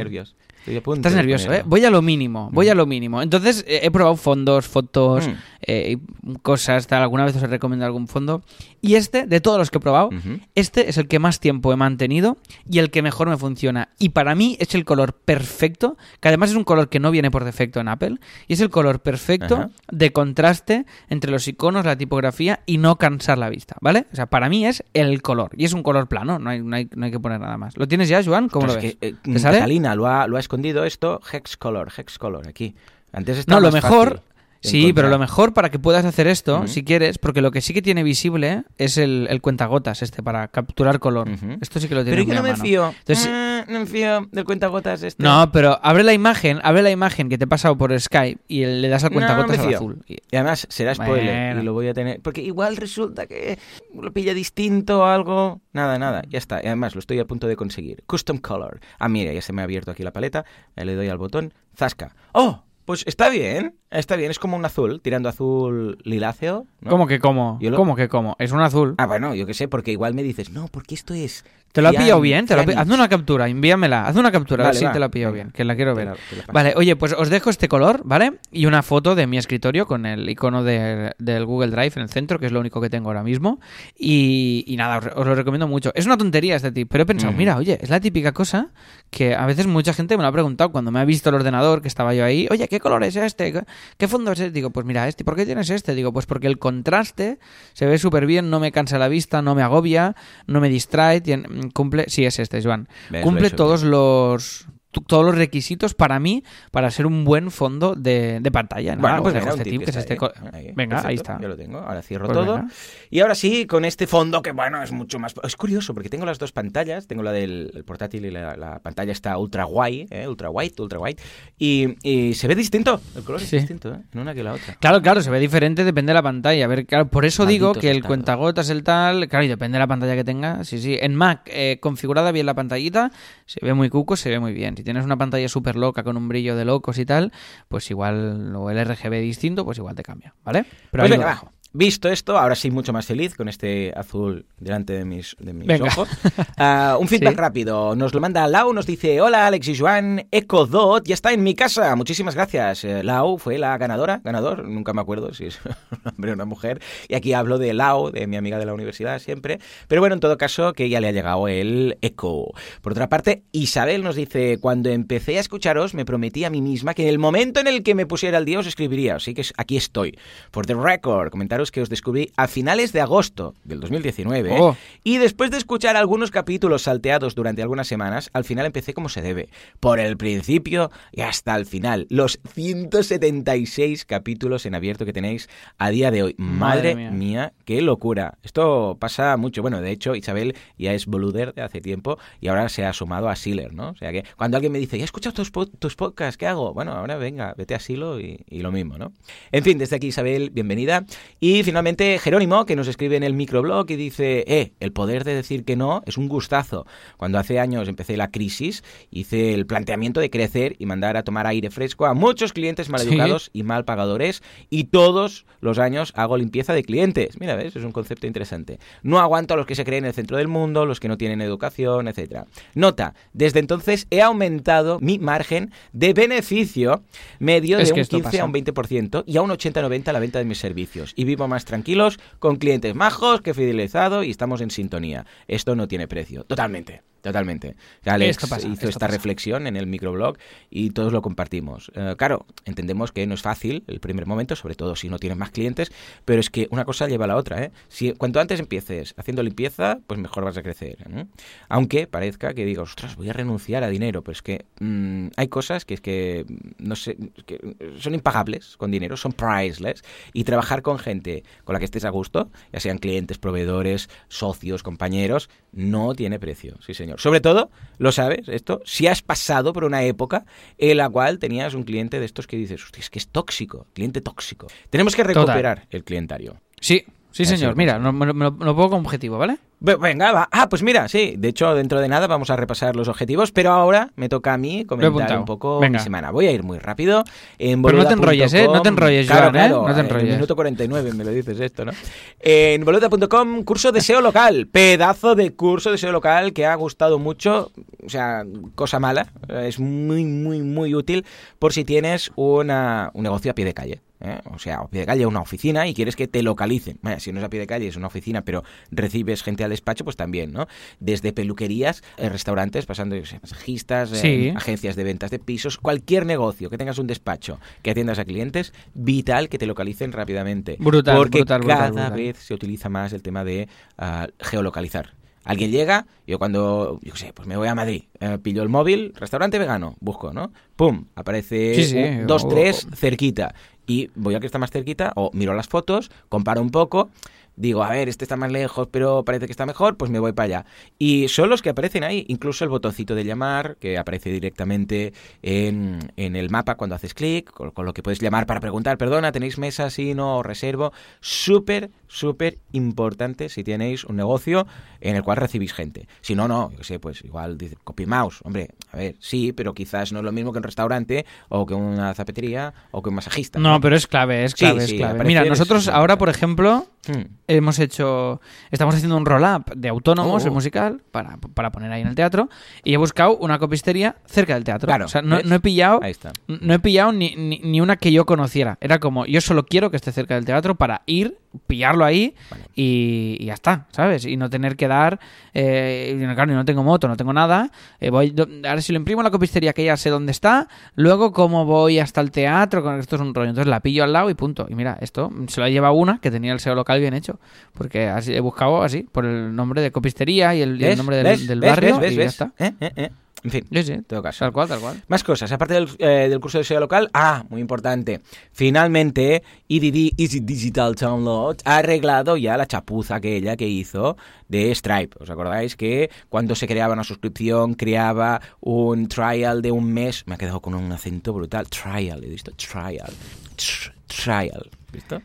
Estás nervioso, ¿eh? Voy a lo mínimo, voy Mm. a lo mínimo. Entonces, eh, he probado fondos, fotos, Mm. eh, cosas, tal. Alguna vez os he recomendado algún fondo. Y este, de todos los que he probado, este es el que más tiempo he mantenido y el que mejor me funciona. Y para mí es el color perfecto, que además es un color que no viene por defecto en Apple, y es el color perfecto Ajá. de contraste entre los iconos, la tipografía y no cansar la vista, ¿vale? O sea, para mí es el color. Y es un color plano, no hay, no hay, no hay que poner nada más. ¿Lo tienes ya, Joan? ¿Cómo lo ves? que, eh, ¿Te sale? Catalina lo ha, lo ha escondido esto, hex color, hex color, aquí. Antes estaba No, lo más mejor... fácil Sí, encontrar. pero lo mejor para que puedas hacer esto, si quieres, porque lo que sí que tiene visible es el, el cuentagotas este para capturar color. Esto sí que lo tiene Pero yo no me mano. fío. Entonces- Mm, no me fío del cuentagotas este. No, pero abre la imagen, abre la imagen que te he pasado por Skype y le das al cuentagotas no me al fío. azul. Y- Y además será spoiler Bueno. y lo voy a tener. Porque igual resulta que lo pilla distinto o algo. Nada, nada, ya está. Y además lo estoy a punto de conseguir. Custom color. Ah, mira, ya se me ha abierto aquí la paleta. Le doy al botón. Zasca. ¡Oh! Pues está bien. Está bien. Es como un azul, tirando azul liláceo. ¿no? ¿Cómo que cómo? Lo- ¿Cómo que cómo? Es un azul. Ah, bueno, yo qué sé, porque igual me dices, no, porque esto es. ¿Te lo ha cian- pillado bien? ¿Te lo ha pi- cianix". Hazme una captura, envíamela. Hazme una captura, a ver Vale, si va, te la ha pillado venga. bien, que la quiero Te ver. la- te la paso. Vale, oye, pues os dejo este color, ¿vale? Y una foto de mi escritorio con el icono de- del Google Drive en el centro, que es lo único que tengo ahora mismo. Y, y nada, os, os lo recomiendo mucho. Es una tontería este tip, pero he pensado, Ujú. mira, oye, es la típica cosa que a veces mucha gente me lo ha preguntado cuando me ha visto el ordenador, que estaba yo ahí, oye, ¿qué color es este? ¿Qué- ¿Qué fondo es este? Digo, pues mira, este. ¿Por qué tienes este? Digo, pues porque el contraste se ve súper bien, no me cansa la vista, no me agobia, no me distrae, tiene- cumple... Sí, es este, Joan. ¿Ves? Cumple todos los todos los requisitos para mí para ser un buen fondo de, de pantalla. Nada, Bueno, pues un este tip que que es este. Ahí, Venga, ahí está. Ya lo tengo. Ahora cierro Pues todo. venga. Y ahora sí, con este fondo que, bueno, es mucho más... Es curioso, porque tengo las dos pantallas. Tengo la del el portátil y la, la pantalla está ultra guay, ¿eh? Ultra white, ultra white. Y, y se ve distinto. El color es Sí. distinto, ¿eh? En una que la otra. Claro, claro, se ve diferente, depende de la pantalla. A ver, claro, por eso digo que el cuentagotas, el tal, claro, y depende de la pantalla que tenga. Sí, sí. En Mac, eh, configurada bien la pantallita, se ve muy cuco, se ve muy bien. Si tienes una pantalla súper loca con un brillo de locos y tal, pues igual, o el RGB distinto, pues igual te cambia, ¿vale? Pero Pues ahí lo venga, dejo. Visto esto, ahora sí mucho más feliz con este azul delante de mis, de mis ojos. Ah, un feedback Sí. rápido. Nos lo manda Lau, nos dice, hola Alex y Joan, Echo Dot ya está en mi casa. Muchísimas gracias. Eh, Lau fue la ganadora, ganador, nunca me acuerdo si es un hombre o una mujer. Y aquí hablo de Lau, de mi amiga de la universidad siempre. Pero bueno, en todo caso, que ya le ha llegado el Echo. Por otra parte, Isabel nos dice, cuando empecé a escucharos me prometí a mí misma que en el momento en el que me pusiera al día os escribiría. Así que aquí estoy. For the record, comentaros que os descubrí a finales de agosto del 2019. ¿eh? Oh. Y después de escuchar algunos capítulos salteados durante algunas semanas, al final empecé como se debe, por el principio y hasta el final. Los 176 capítulos en abierto que tenéis a día de hoy. Madre, Madre mía. mía, qué locura. Esto pasa mucho. Bueno, de hecho, Isabel ya es boluder de hace tiempo y ahora se ha sumado a Sealer, ¿no? O sea que cuando alguien me dice, ya he escuchado tus, po- tus podcasts, ¿qué hago? Bueno, ahora venga, vete a Silo y, y lo mismo, ¿no? En fin, desde aquí, Isabel, bienvenida. Y finalmente, Jerónimo, que nos escribe en el microblog y dice, eh, el poder de decir que no es un gustazo. Cuando hace años empecé la crisis, hice el planteamiento de crecer y mandar a tomar aire fresco a muchos clientes maleducados y mal pagadores y todos los años hago limpieza de clientes. Mira, ¿ves? Es un concepto interesante. No aguanto a los que se creen en el centro del mundo, los que no tienen educación, etcétera. Nota, desde entonces he aumentado mi margen de beneficio medio Es de un esto 15 a un 20% y a un 80-90 la venta de mis servicios. Y más tranquilos con clientes majos que he fidelizado y estamos en sintonía. Esto no tiene precio. Totalmente. Totalmente. Alex Esto pasa, hizo esto esta pasa. reflexión en el microblog y todos lo compartimos. Eh, claro, entendemos que no es fácil el primer momento, sobre todo si no tienes más clientes, pero es que una cosa lleva a la otra. ¿eh? Si cuanto antes empieces haciendo limpieza, pues mejor vas a crecer. ¿eh? Aunque parezca que digas, ostras, voy a renunciar a dinero, pero es que mm, hay cosas que es que no sé, que son impagables con dinero, son priceless y trabajar con gente con la que estés a gusto, ya sean clientes, proveedores, socios, compañeros, no tiene precio, sí señor. Sobre todo, lo sabes, esto, si has pasado por una época en la cual tenías un cliente de estos que dices, hostia, es que es tóxico, cliente tóxico. Tenemos que Total. recuperar el clientario. Sí, sí, señor. Mira, me, lo- me lo- pongo como objetivo, ¿vale? Ve- Venga, va. Ah, pues mira, sí. De hecho, dentro de nada vamos a repasar los objetivos, pero ahora me toca a mí comentar un poco Venga. mi semana. Voy a ir muy rápido. En Pero no te enrolles, ¿eh? No te enrolles, claro, Joan, ¿eh? claro, No te En enrolles. el minuto 49 me lo dices esto, ¿no? En boluda.com, curso de SEO local. Pedazo de curso de SEO local que ha gustado mucho. O sea, cosa mala. Es muy, muy, muy útil por si tienes una, un negocio a pie de calle. ¿Eh? O sea, a pie de calle una oficina y quieres que te localicen. Bueno, si no es a pie de calle, es una oficina, pero recibes gente al despacho, pues también, ¿no? Desde peluquerías, eh, restaurantes, pasando, masajistas, eh, Sí. agencias de ventas de pisos, cualquier negocio que tengas un despacho que atiendas a clientes, vital que te localicen rápidamente. Brutal, Porque brutal, brutal, cada brutal. vez se utiliza más el tema de ah, geolocalizar. Alguien llega, yo cuando, yo qué sé, pues me voy a Madrid, eh, pillo el móvil, restaurante vegano, busco, ¿no? Pum, aparece Sí, sí, un, dos, o- tres, cerquita. Y voy al que está más cerquita, o miro las fotos, comparo un poco, digo, a ver, este está más lejos, pero parece que está mejor, pues me voy para allá. Y son los que aparecen ahí, incluso el botoncito de llamar, que aparece directamente en, en el mapa cuando haces clic, con, con lo que puedes llamar para preguntar, perdona, ¿tenéis mesa? Sí, no, reservo. Súper, súper importante si tenéis un negocio en el cual recibís gente. Si no, no, yo sé, pues igual dice copy mouse. Hombre, a ver, sí, pero quizás no es lo mismo que un restaurante o que una zapatería o que un masajista. No, pero es clave, es clave, sí, es clave. Mira, nosotros ahora, por ejemplo, Hmm. Hemos hecho, estamos haciendo un roll-up de autónomos, Oh. el musical, para, para poner ahí en el teatro, y he buscado una copistería cerca del teatro. Claro, o sea, no, he pillado, Ahí está. no he pillado ni, ni, ni una que yo conociera. Era como, yo solo quiero que esté cerca del teatro para ir, pillarlo ahí Vale. y, y ya está, ¿sabes? Y no tener que dar, eh, claro, no tengo moto, no tengo nada. eh, voy, do- ahora si lo imprimo en la copistería que ya sé dónde está, luego cómo voy hasta el teatro, con esto es un rollo. Entonces la pillo al lado y punto. Y mira, esto se lo lleva una que tenía el SEO local bien hecho, porque así he buscado así, por el nombre de copistería y el, y el ¿Ves? nombre del, del barrio ¿Ves? y ya está. ¿Eh? En fin, Sí, todo caso. Tal cual, tal cual. Más cosas, aparte del, eh, del curso de SEO local. Ah, muy importante. Finalmente, EDD Easy Digital Download ha arreglado ya la chapuza aquella que hizo de Stripe. ¿Os acordáis que cuando se creaba una suscripción, creaba un trial de un mes? Me ha quedado con un acento brutal. Trial, he visto. Trial. Tr- trial. ¿Visto?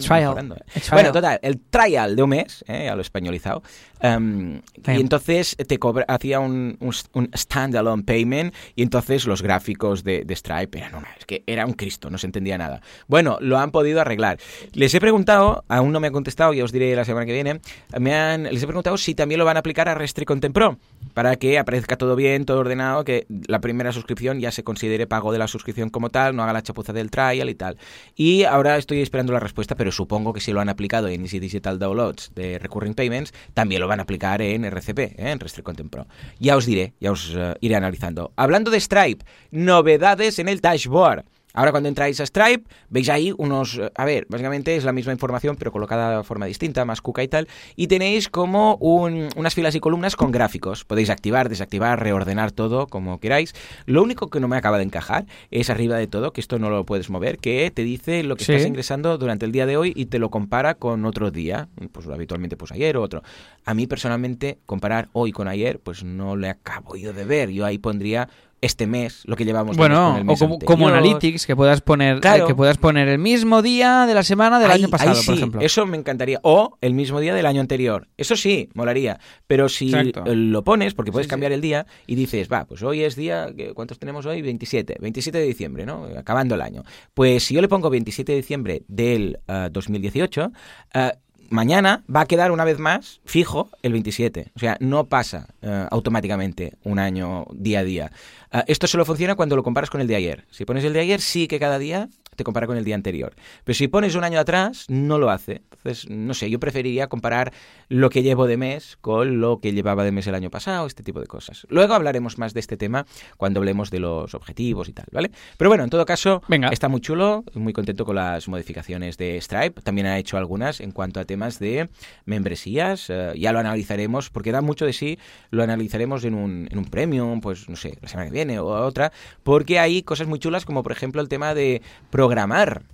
Trial. ¿eh? A trial. Bueno, total, el trial de un mes, eh, a lo españolizado. Sí. Y entonces te cobra, hacía un, un, un standalone payment y entonces los gráficos de, de Stripe eran una, es que era un Cristo, no se entendía nada. Bueno, lo han podido arreglar. Les he preguntado, aún no me han contestado, ya os diré la semana que viene, me han, les he preguntado si también lo van a aplicar a Restri Content Pro, para que aparezca todo bien, todo ordenado, que la primera suscripción ya se considere pago de la suscripción como tal, no haga la chapuza del trial y tal. Y ahora estoy esperando la respuesta, pero supongo que si lo han aplicado en Easy Digital Downloads de Recurring Payments, también lo van a aplicar en RCP, ¿eh? en Restrict Content Pro. Ya os diré, ya os eh, iré analizando. Hablando de Stripe, novedades en el dashboard. Ahora cuando entráis a Stripe, veis ahí unos... A ver, básicamente es la misma información, pero colocada de forma distinta, más cuca y tal. Y tenéis como unas filas y columnas con gráficos. Podéis activar, desactivar, reordenar todo como queráis. Lo único que no me acaba de encajar es arriba de todo, que esto no lo puedes mover, que te dice lo que estás ingresando durante el día de hoy y te lo compara con otro día. Pues habitualmente pues ayer o otro. A mí personalmente comparar hoy con ayer pues no le acabo yo de ver. Yo ahí pondría este mes, lo que llevamos bueno, o como, como, Analytics, que puedas poner eh, que puedas poner el mismo día de la semana del año pasado, por ejemplo. Eso me encantaría. O el mismo día del año anterior. Eso sí, molaría. Pero si lo pones, porque puedes cambiar el día y dices, va, pues hoy es día, ¿cuántos tenemos hoy? 27. 27 de diciembre, ¿no? Acabando el año. Pues si yo le pongo 27 de diciembre del 2018, uh, mañana va a quedar una vez más fijo el 27. O sea, no pasa eh, automáticamente un año día a día. Eh, esto solo funciona cuando lo comparas con el de ayer. Si pones el de ayer, sí que cada día te compara con el día anterior. Pero si pones un año atrás, no lo hace. Entonces, no sé, yo preferiría comparar lo que llevo de mes con lo que llevaba de mes el año pasado, este tipo de cosas. Luego hablaremos más de este tema cuando hablemos de los objetivos y tal, ¿vale? Pero bueno, en todo caso, Venga. está muy chulo, muy contento con las modificaciones de Stripe. También ha hecho algunas en cuanto a temas de membresías. Eh, ya lo analizaremos, porque da mucho de sí, lo analizaremos en un, en un premium, pues no sé, la semana que viene o otra, porque hay cosas muy chulas como por ejemplo el tema de programar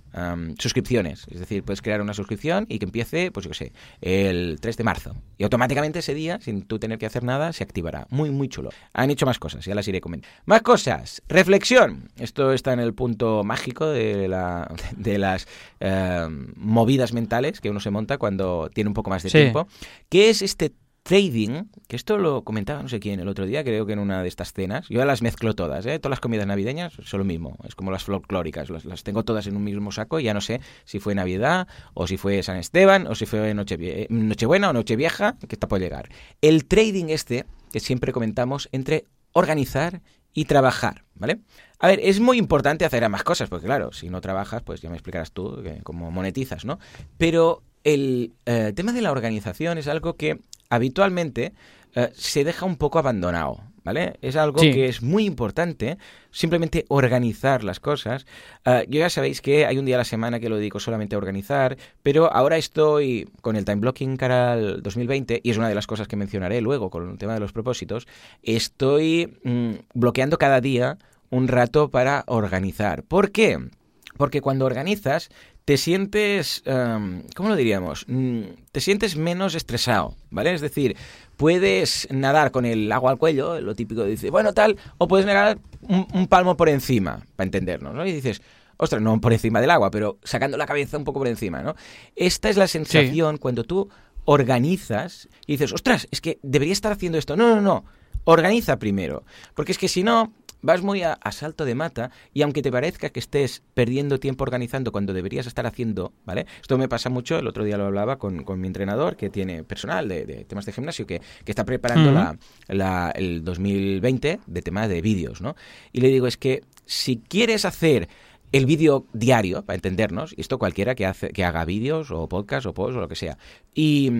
suscripciones. Es decir, puedes crear una suscripción y que empiece, pues yo qué sé, el 3 de marzo. Y automáticamente ese día, sin tú tener que hacer nada, se activará. Muy, muy chulo. Han hecho más cosas, ya las iré comentando. Más cosas. Reflexión. Esto está en el punto mágico de, la, de las movidas mentales que uno se monta cuando tiene un poco más de tiempo. ¿Qué es este trading, que esto lo comentaba no sé quién el otro día, creo que en una de estas cenas. Yo las mezclo todas, ¿eh? Todas las comidas navideñas son lo mismo. Es como las folclóricas. Las, tengo todas en un mismo saco y ya no sé si fue Navidad o si fue San Esteban o si fue Noche, eh, Nochebuena o Nochevieja, que está por llegar. El trading este, que siempre comentamos, entre organizar y trabajar, ¿vale? A ver, es muy importante hacer ambas cosas, porque claro, si no trabajas, pues ya me explicarás tú cómo monetizas, ¿no? Pero el eh, tema de la organización es algo que habitualmente eh, se deja un poco abandonado, ¿vale? Es algo que es muy importante, simplemente organizar las cosas. Eh, yo ya sabéis que hay un día a la semana que lo dedico solamente a organizar, pero ahora estoy con el time blocking cara al 2020, y es una de las cosas que mencionaré luego con el tema de los propósitos, estoy mm, bloqueando cada día un rato para organizar. ¿Por qué? Porque cuando organizas te sientes, em, ¿cómo lo diríamos? Mm, te sientes menos estresado, ¿vale? Es decir, puedes nadar con el agua al cuello, lo típico de decir, bueno, tal, o puedes nadar un, palmo por encima, para entendernos, ¿no? Y dices, ostras, no por encima del agua, pero sacando la cabeza un poco por encima, ¿no? Esta es la sensación cuando tú organizas y dices, ostras, es que debería estar haciendo esto. No, no, no. Organiza primero. Porque es que si no, vas muy a, salto de mata y aunque te parezca que estés perdiendo tiempo organizando cuando deberías estar haciendo, ¿vale? Esto me pasa mucho, el otro día lo hablaba con, mi entrenador que tiene personal de, temas de gimnasio que, está preparando la, el 2020 de temas de vídeos, ¿no? Y le digo, es que si quieres hacer el vídeo diario, para entendernos, y esto cualquiera que, hace, que haga vídeos o podcast o post o lo que sea, y,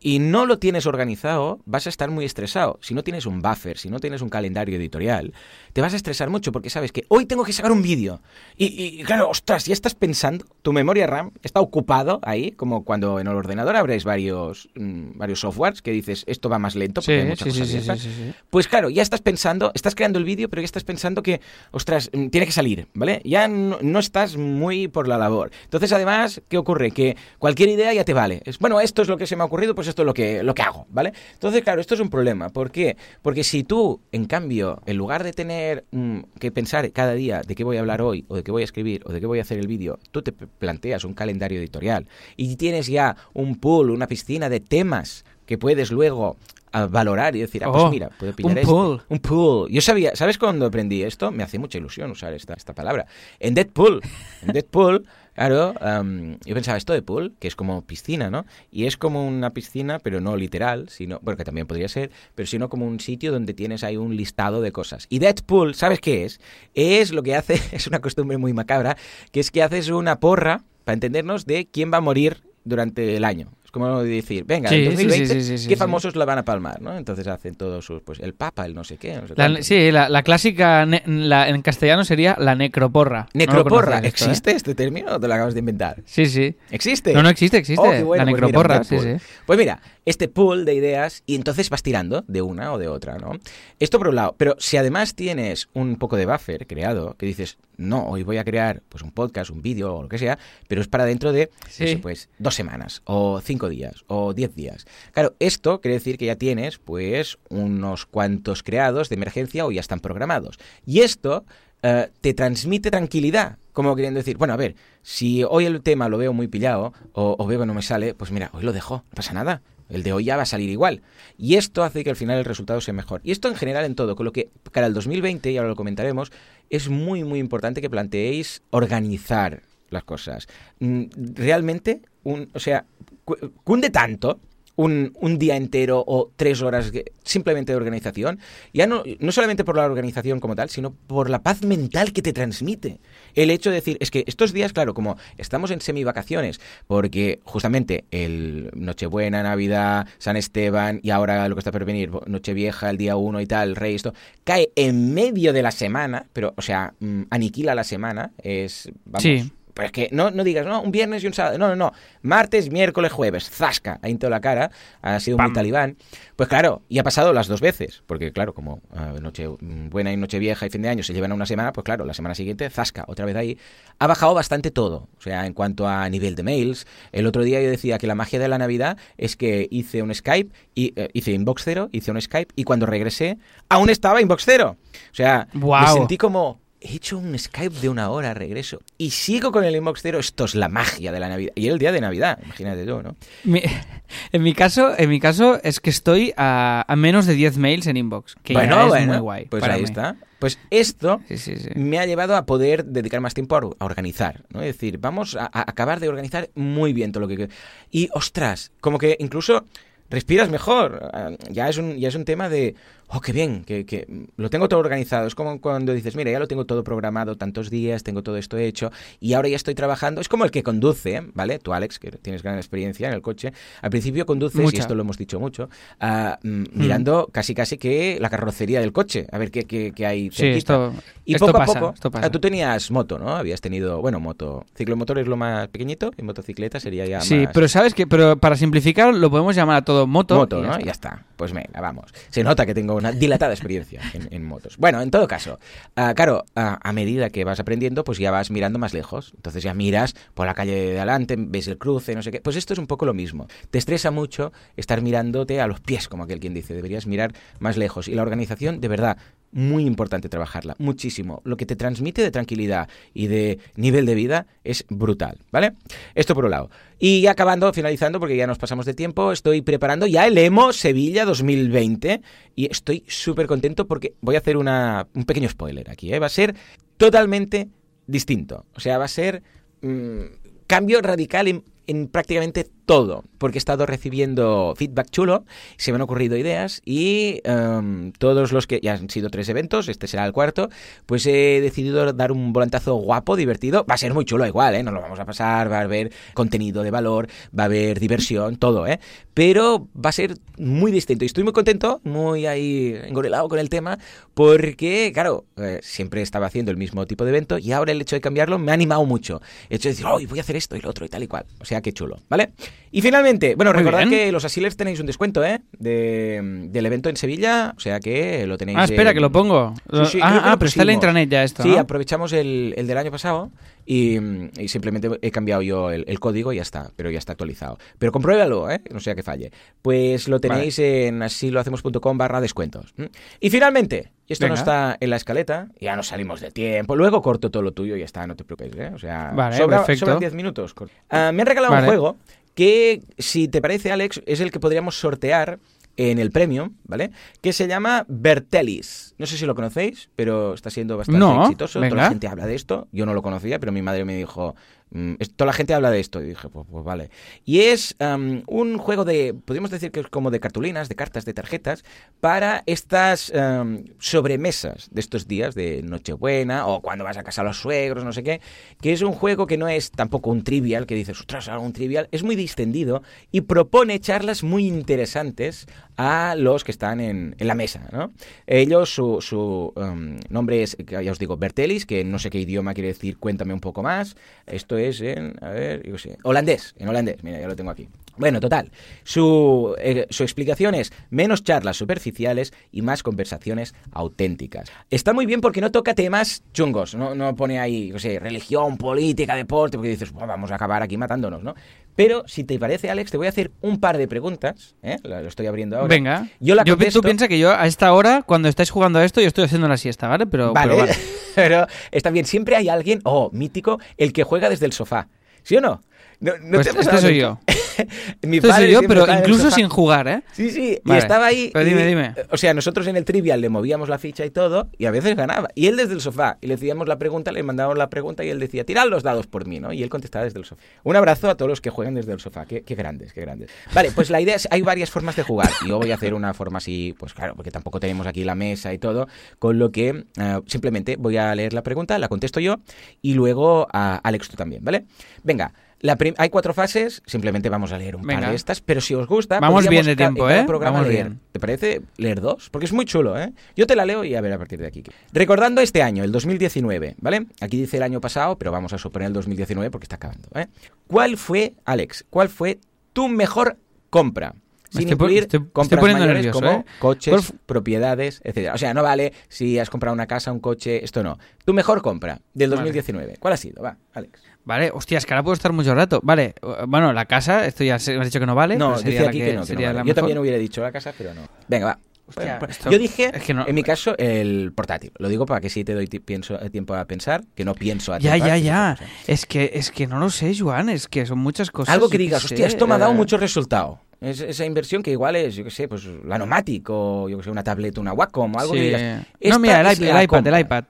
y, no lo tienes organizado, vas a estar muy estresado. Si no tienes un buffer, si no tienes un calendario editorial, te vas a estresar mucho porque sabes que hoy tengo que sacar un vídeo. Y, claro, ostras, ya estás pensando, tu memoria RAM está ocupado ahí, como cuando en el ordenador abres varios, mm, varios softwares que dices, esto va más lento porque hay muchas cosas Pues claro, ya estás pensando, estás creando el vídeo, pero ya estás pensando que, ostras, mm, tiene que salir, ¿vale? Ya no no, estás muy por la labor. Entonces, además, ¿qué ocurre? Que cualquier idea ya te vale. Es, bueno, esto es lo que se me ha ocurrido, pues esto es lo que, lo que hago, ¿vale? Entonces, claro, esto es un problema. ¿Por qué? Porque si tú, en cambio, en lugar de tener mm, que pensar cada día de qué voy a hablar hoy, o de qué voy a escribir, o de qué voy a hacer el vídeo, tú te planteas un calendario editorial y tienes ya un pool, una piscina de temas que puedes luego a valorar y decir, ah, pues oh, mira, puedo pillar un este. Pool. Un pool. Yo sabía, ¿sabes cuando aprendí esto? Me hace mucha ilusión usar esta, esta palabra. En Deadpool. En Deadpool, claro, yo pensaba esto de pool, que es como piscina, ¿no? Y es como una piscina, pero no literal, sino, bueno, que también podría ser, pero sino como un sitio donde tienes ahí un listado de cosas. Y Deadpool, ¿sabes qué es? Es lo que hace, es una costumbre muy macabra, que es que haces una porra, para entendernos, de quién va a morir durante el año como decir, venga, Sí, en sí, 2020, sí, sí, ¿qué famosos la van a palmar? ¿no? Entonces hacen todos sus, pues el Papa, el no sé qué. No sé La- sí, la, la clásica ne- la- en castellano sería la necroporra. No Necroporra, esto, ¿eh? ¿existe este término o te lo acabas de inventar? Sí, sí. ¿Existe? No, no existe, existe. Oh, bueno, la pues mira, necroporra, sí, pool. sí. Pues mira, este pool de ideas y entonces vas tirando de una o de otra, ¿no? Esto por un lado. Pero si además tienes un poco de buffer creado, que dices, no, hoy voy a crear pues un podcast, un vídeo o lo que sea, pero es para dentro de, Sí. no sé, pues, dos semanas, o cinco días, o diez días. Claro, esto quiere decir que ya tienes, pues, unos cuantos creados de emergencia o ya están programados. Y esto eh, te transmite tranquilidad. Como queriendo decir, bueno, a ver, si hoy el tema lo veo muy pillado o, o veo que no me sale, pues mira, hoy lo dejo, no pasa nada. El de hoy ya va a salir igual. Y esto hace que al final el resultado sea mejor. Y esto en general en todo, con lo que para el 2020, y ahora lo comentaremos, es muy, muy importante que planteéis organizar las cosas. Mm, Realmente, un, o sea, cu- cunde tanto un, un día entero o tres horas simplemente de organización, ya no, no solamente por la organización como tal, sino por la paz mental que te transmite. El hecho de decir, es que estos días, claro, como estamos en semivacaciones, porque justamente el Nochebuena, Navidad, San Esteban y ahora lo que está por venir, Nochevieja, el día 1 y tal, Rey, esto, cae en medio de la semana, pero, o sea, mm, aniquila la semana, es, vamos... Sí. Pues que no, no digas, no, un viernes y un sábado. No, no, no. Martes, miércoles, jueves. Zasca. Ahí en toda la cara. Ha sido muy Pam. talibán. Pues claro, y ha pasado las dos veces. Porque claro, como ah, noche mm, buena y noche vieja y fin de año se llevan a una semana, pues claro, la semana siguiente, zasca. Otra vez ahí. Ha bajado bastante todo. O sea, en cuanto a nivel de mails. El otro día yo decía que la magia de la Navidad es que hice un Skype, y eh, hice inbox cero, hice un Skype, y cuando regresé, aún estaba inbox cero. O sea, me Guau. sentí como he hecho un Skype de una hora, regreso. Y sigo con el inbox cero. Esto es la magia de la Navidad. Y el día de Navidad, imagínate tú, ¿no? Mi- en, mi caso, en mi caso es que estoy a, a menos de 10 mails en inbox. Que ya es muy guay. Pues para ahí mí. está. Pues esto Sí, sí, sí. me ha llevado a poder dedicar más tiempo a organizar, ¿no? Es decir, vamos a, a acabar de organizar muy bien todo lo que... Y, ostras, como que incluso respiras mejor. Ah, Ya es un, ya es un tema de, oh, qué bien, que, que lo tengo todo organizado. Es como cuando dices, mira, ya lo tengo todo programado, tantos días, tengo todo esto hecho, y ahora ya estoy trabajando. Es como el que conduce, ¿vale? Tú, Alex, que tienes gran experiencia en el coche, al principio conduces, y esto lo hemos dicho mucho, mm, mirando casi casi que la carrocería del coche, a ver qué, qué, qué hay Sí, esto, Y esto poco pasa, a poco, esto pasa. ah, tú tenías moto, ¿no? Habías tenido, bueno, moto. Ciclomotor es lo más pequeñito y motocicleta sería ya Sí, más... pero sabes que pero para simplificar lo podemos llamar a todo moto. Moto, y ya ¿no? está. Ya está. Pues venga, vamos. Se nota que tengo una dilatada experiencia en, motos. Bueno, en todo caso, ah, claro, ah, a medida que vas aprendiendo, pues ya vas mirando más lejos. Entonces ya miras por la calle de adelante, ves el cruce, no sé qué. Pues esto es un poco lo mismo. Te estresa mucho estar mirándote a los pies, como aquel quien dice. Deberías mirar más lejos. Y la organización, de verdad, muy importante trabajarla, muchísimo. Lo que te transmite de tranquilidad y de nivel de vida es brutal, ¿vale? Esto por un lado. Y acabando, finalizando, porque ya nos pasamos de tiempo, estoy preparando ya el Emo Sevilla 2020 y estoy súper contento porque voy a hacer una, un pequeño spoiler aquí, ¿eh? Va a ser totalmente distinto. O sea, va a ser mm, cambio radical en, en prácticamente todo, porque he estado recibiendo feedback chulo, se me han ocurrido ideas y em, todos los que ya han sido tres eventos, este será el cuarto, pues he decidido dar un volantazo guapo, divertido. Va a ser muy chulo igual, ¿eh? Nos lo vamos a pasar, va a haber contenido de valor, va a haber diversión, todo, ¿eh? Pero va a ser muy distinto y estoy muy contento, muy ahí engorelado con el tema, porque, claro, eh, siempre estaba haciendo el mismo tipo de evento y ahora el hecho de cambiarlo me ha animado mucho. El hecho de decir, hoy voy a hacer esto y lo otro y tal y cual. O sea, qué chulo, ¿vale? Y finalmente, bueno, Muy recordad bien. que los asilers tenéis un descuento, ¿eh? De, del evento en Sevilla, o sea que lo tenéis. Ah, espera, en- que lo pongo. Sí, sí, ah, ah, lo pero está en la intranet ya esto, Sí, ¿no? aprovechamos el, el del año pasado y, y simplemente he cambiado yo el, el código y ya está, pero ya está actualizado. Pero compruébalo, ¿eh? No sea que falle. Pues lo tenéis en asilohacemos.com barra descuentos. Y finalmente, y esto no está en la escaleta, ya nos salimos de tiempo. Luego corto todo lo tuyo y ya está, no te preocupes, ¿eh? O sea, Vale, sobra- perfecto. sobran 10 minutos. Ah, me han regalado Vale. un juego que, si te parece, Alex, es el que podríamos sortear en el premium, ¿vale? Que se llama Bertelis. No sé si lo conocéis, pero está siendo bastante No, exitoso. Toda la gente habla de esto. Yo no lo conocía, pero mi madre me dijo, toda la gente habla de esto. Y dije, pues, pues vale. Y es am, un juego de, podríamos decir que es como de cartulinas, de cartas, de tarjetas, para estas am, sobremesas de estos días de Nochebuena o cuando vas a casa a los suegros, no sé qué, que es un juego que no es tampoco un trivial, que dices, ostras, algo un trivial, es muy distendido y propone charlas muy interesantes a los que están en, en la mesa, ¿no? Ellos, su, su um, nombre es, ya os digo, Bertelis, que no sé qué idioma quiere decir, cuéntame un poco más. Esto es en, a ver, yo sé, holandés, en holandés, mira, ya lo tengo aquí. Bueno, total, su, eh, su explicación es menos charlas superficiales y más conversaciones auténticas. Está muy bien porque no toca temas chungos, no, no pone ahí, no sé, religión, política, deporte, porque dices, "Buah, vamos a acabar aquí matándonos, ¿no? Pero, si te parece, Alex, te voy a hacer un par de preguntas, ¿eh? Lo lo estoy abriendo ahora. Venga. Yo la Tú piensas que yo a esta hora, cuando estáis jugando a esto, yo estoy haciendo la siesta, ¿vale? Pero, Vale, pero vale. pero está bien. Siempre hay alguien, oh, mítico, el que juega desde el sofá. ¿Sí o no? No, no Pues te este soy yo. Mi Esto padre yo, pero incluso sin jugar, ¿eh? Sí, sí, Vale. y estaba ahí. Pero y- dime, dime. O sea, nosotros en el trivial le movíamos la ficha y todo, y a veces ganaba. Y él desde el sofá, y le decíamos la pregunta, le mandábamos la pregunta, y él decía, tirad los dados por mí, ¿no? Y él contestaba desde el sofá. Un abrazo a todos los que juegan desde el sofá. Qué, qué grandes, qué grandes. Vale, pues la idea es, hay varias formas de jugar. Yo voy a hacer una forma así, pues claro, porque tampoco tenemos aquí la mesa y todo, con lo que eh, simplemente voy a leer la pregunta, la contesto yo, y luego a Alex tú también, ¿vale? Venga. La hay cuatro fases, simplemente vamos a leer un par de estas, pero si os gusta, Vamos bien de tiempo, ¿eh? programa Vamos leer. bien. ¿Te parece leer dos? Porque es muy chulo, ¿eh? Yo te la leo y a ver a partir de aquí. Recordando este año, el 2019, ¿vale? Aquí dice el año pasado, pero vamos a suponer el 2019 porque está acabando, ¿eh? ¿Cuál fue, Alex, cuál fue tu mejor compra? Sin estoy incluir estoy- estoy compras mayores nervioso, como ¿eh? coches, ¿Cuál fu- propiedades, etcétera. O sea, no vale si has comprado una casa, un coche, esto no. Tu mejor compra del Vale. 2019. ¿Cuál ha sido? Va, Alex. Vale, hostia, es que ahora puedo estar mucho rato. Vale, bueno, la casa, esto ya se- me has dicho que no vale. No, sería dice la aquí que, que, no. que no sería vale. la Yo también hubiera dicho la casa, pero no. Venga, va. Hostia, Bueno, esto- Yo dije, es que no- en mi caso, el portátil. Lo digo para que sí te doy pienso, eh, tiempo a pensar, que no pienso a Ya, ya, ya. Es que, es que no lo sé, Joan, es que son muchas cosas. Algo que digas, sé, hostia, esto me ha dado mucho resultado. Es esa inversión que igual es, yo qué sé, pues la Nomatic o yo qué sé, una tableta, una Wacom o algo sí. que digas. No, mira, el, iP- el iPad, compra. el iPad.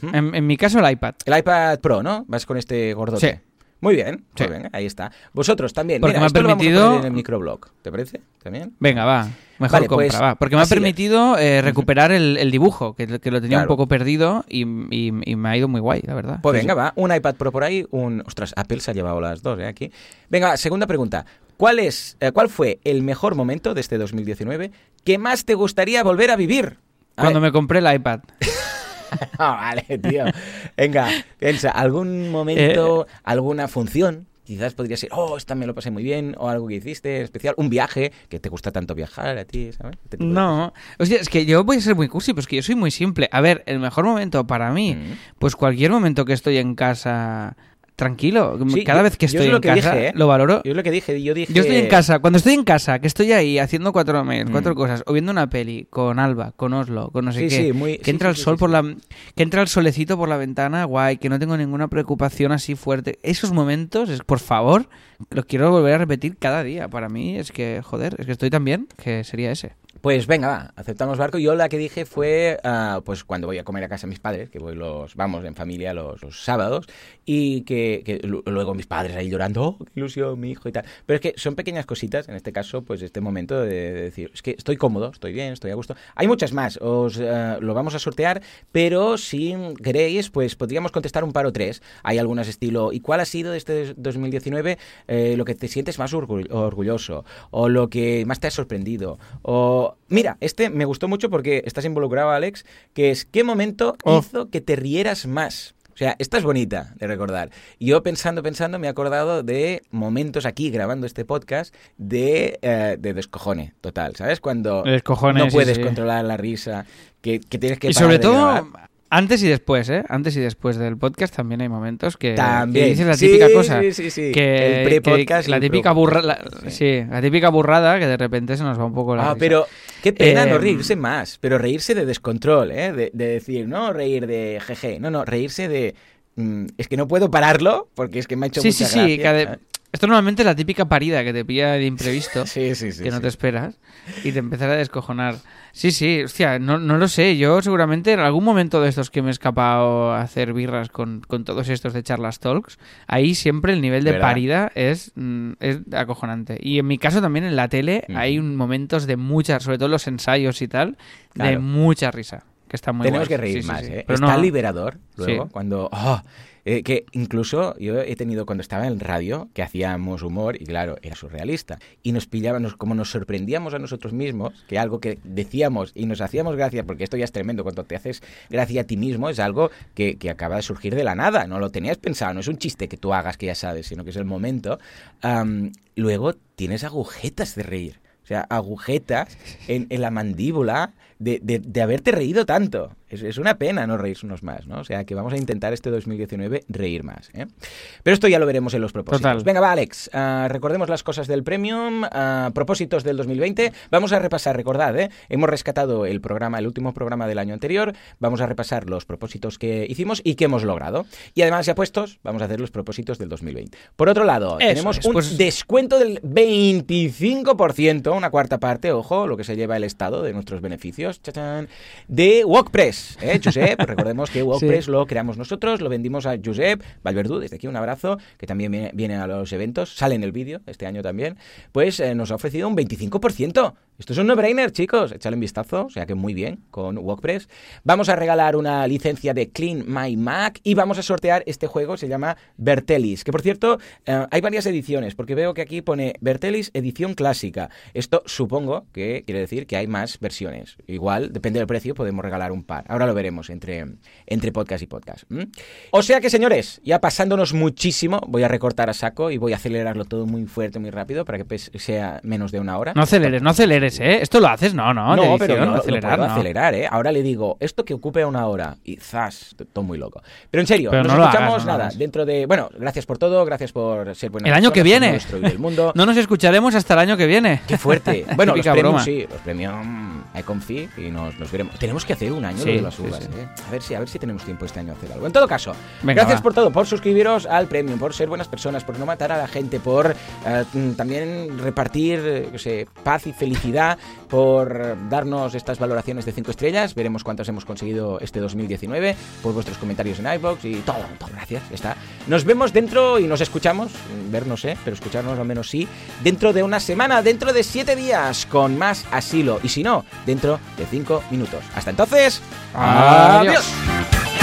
¿Mm? en- en mi caso, el iPad. El iPad Pro, ¿no? Vas con este gordote. Sí. Muy bien, Sí. muy bien, ahí está. Vosotros también. Porque Mira, me ha esto lo vamos a permitido- poner en el microblog. ¿Te parece? ¿También? Venga, va. Mejor Vale, compra, pues, va. Porque me ha permitido eh, recuperar el, el dibujo, que, que lo tenía Claro. un poco perdido y, y- y me ha ido muy guay, la verdad. Pues venga, sí. va. Un iPad Pro por ahí, un... Ostras, Apple se ha llevado las dos, ¿eh? Aquí. Venga, segunda pregunta. ¿Cuál, es, eh, ¿Cuál fue el mejor momento de este 2019 que más te gustaría volver a vivir? A Cuando ver. me compré el iPad. Ah, vale, tío. Venga, piensa, ¿algún momento, Eh, alguna función? Quizás podría ser, oh, esta me lo pasé muy bien, o algo que hiciste especial, un viaje, que te gusta tanto viajar a ti, ¿sabes? Este No, o sea, es que yo voy a ser muy cursi, pues que yo soy muy simple. A ver, el mejor momento para mí, Mm. pues cualquier momento que estoy en casa tranquilo, Sí, cada yo- vez que yo es estoy lo en que casa dije, ¿eh? lo valoro. Yo es lo que dije, yo dije... Yo estoy en casa, cuando estoy en casa, que estoy ahí haciendo cuatro mails, Mm. cuatro cosas, o viendo una peli con Alba, con Oslo, con no sé Sí, qué, sí, muy- que entra el sol por la que entra el solecito por la ventana, guay, que no tengo ninguna preocupación así fuerte. Esos momentos, es, por favor, los quiero volver a repetir cada día. Para mí es que, joder, es que estoy tan bien que sería ese. Pues venga, va, aceptamos barco. Yo la que dije fue, ah, pues cuando voy a comer a casa a mis padres, que voy los, vamos, en familia los, sábados, y que, que lu- luego mis padres ahí llorando, oh, qué ilusión, mi hijo y tal. Pero es que son pequeñas cositas, en este caso, pues este momento de, de decir, es que estoy cómodo, estoy bien, estoy a gusto. Hay muchas más, os ah, lo vamos a sortear, pero si queréis, pues podríamos contestar un par o tres. Hay algunas estilo, ¿y cuál ha sido de este 2019 eh, lo que te sientes más orgull- orgulloso? O lo que más te ha sorprendido? O, mira, este me gustó mucho porque estás involucrado, Alex, que es, ¿qué momento Oh. hizo que te rieras más? O sea, esta es bonita de recordar. Yo pensando, pensando, me he acordado de momentos aquí grabando este podcast de, eh, de descojone total, ¿sabes? Cuando descojone, no sí, puedes sí. controlar la risa, que, que tienes que y parar sobre de todo, grabar. Antes y después, ¿eh? Antes y después del podcast también hay momentos que, También. que dices la Sí, típica cosa. sí, sí, sí. Que, El pre-podcast que la típica burra, la, sí, la típica burrada que de repente se nos va un poco la Ah, risa. pero qué pena no Eh, reírse más, pero reírse de descontrol, ¿eh? De, de decir, no reír de jeje, no, no, reírse de... mm, es que no puedo pararlo porque es que me ha hecho Sí, sí, mucha sí, gracia, ¿sabes? Esto normalmente es la típica parida que te pilla de imprevisto. Sí, sí, sí. que no sí. te esperas y te empezará a descojonar. Sí, sí, hostia, no, no lo sé. Yo seguramente en algún momento de estos que me he escapado a hacer birras con, con todos estos de charlas talks, ahí siempre el nivel de ¿Verdad? parida es, mm, es acojonante. Y en mi caso también en la tele hay momentos de mucha, sobre todo los ensayos y tal, de mucha risa. Que está muy Tenemos guay. que reír Sí, más, sí. ¿eh? Pero Está no- liberador luego cuando... oh, eh, que incluso yo he tenido cuando estaba en radio que hacíamos humor y claro, era surrealista. Y nos pillábamos, como nos sorprendíamos a nosotros mismos, que algo que decíamos y nos hacíamos gracia, porque esto ya es tremendo, cuando te haces gracia a ti mismo es algo que, que acaba de surgir de la nada, no lo tenías pensado, no es un chiste que tú hagas que ya sabes, sino que es el momento. Luego tienes agujetas de reír. O sea, agujetas en, en la mandíbula de, de- de haberte reído tanto. Es, es una pena no reírnos más, ¿no? O sea, que vamos a intentar este 2019 reír más, ¿eh? Pero esto ya lo veremos en los propósitos. Total. Venga, va, Alex. ah, recordemos las cosas del Premium, ah, propósitos del 2020. Vamos a repasar, recordad, ¿eh? Hemos rescatado el programa, el último programa del año anterior. Vamos a repasar los propósitos que hicimos y que hemos logrado. Y además, ya puestos, vamos a hacer los propósitos del 2020. Por otro lado, Eso tenemos es, un pues- descuento del 25%, una cuarta parte, ojo, lo que se lleva el Estado de nuestros beneficios, chachán, de WordPress. ¿eh, Josep? Recordemos que WordPress lo creamos nosotros, lo vendimos a Josep Valverdú, desde aquí un abrazo, que también viene, viene a los eventos, sale en el vídeo este año también, pues eh, nos ha ofrecido un 25%. Esto es un no-brainer, chicos. Échale un vistazo, o sea que muy bien con WordPress. Vamos a regalar una licencia de Clean My Mac y vamos a sortear este juego, se llama Bertelis, que por cierto eh, hay varias ediciones, porque veo que aquí pone Bertelis edición clásica. Esto supongo que quiere decir que hay más versiones. Igual, depende del precio, podemos regalar un par. Ahora lo veremos entre, entre podcast y podcast. O sea que, señores, ya pasándonos muchísimo, voy a recortar a saco y voy a acelerarlo todo muy fuerte, muy rápido, para que sea menos de una hora. No aceleres, no aceleres, ¿eh? Esto lo haces, no, no, No, edición, pero no, acelerar, lo puedo no. acelerar, ¿eh? Ahora le digo, esto que ocupe una hora y zas, todo muy loco. Pero en serio, Pero nos no lo escuchamos hagas, no nada. dentro de... Bueno, gracias por todo, gracias por ser buenas El año que viene. no el mundo. No nos escucharemos hasta el año que viene. Qué fuerte. Bueno, los broma. sí, los premios mm, I confío y nos, nos veremos. Tenemos que hacer un año Sí, lo de las sí, uvas, sí. ¿eh? A ver si a ver si tenemos tiempo este año de hacer algo. En todo caso, Venga, gracias va. por todo, por suscribiros al premium, por ser buenas personas, por no matar a la gente, por eh, también repartir, yo sé, paz y felicidad, por eh, darnos estas valoraciones de 5 estrellas. Veremos cuántas hemos conseguido este 2019, por vuestros comentarios en iBox y todo, todo, gracias, ya está. Nos vemos dentro y nos escuchamos, ver no sé, pero escucharnos al menos sí, dentro de una semana, dentro de 7 días, con más asilo. Y si no, dentro de 5 minutos. Hasta entonces, Adiós. adiós.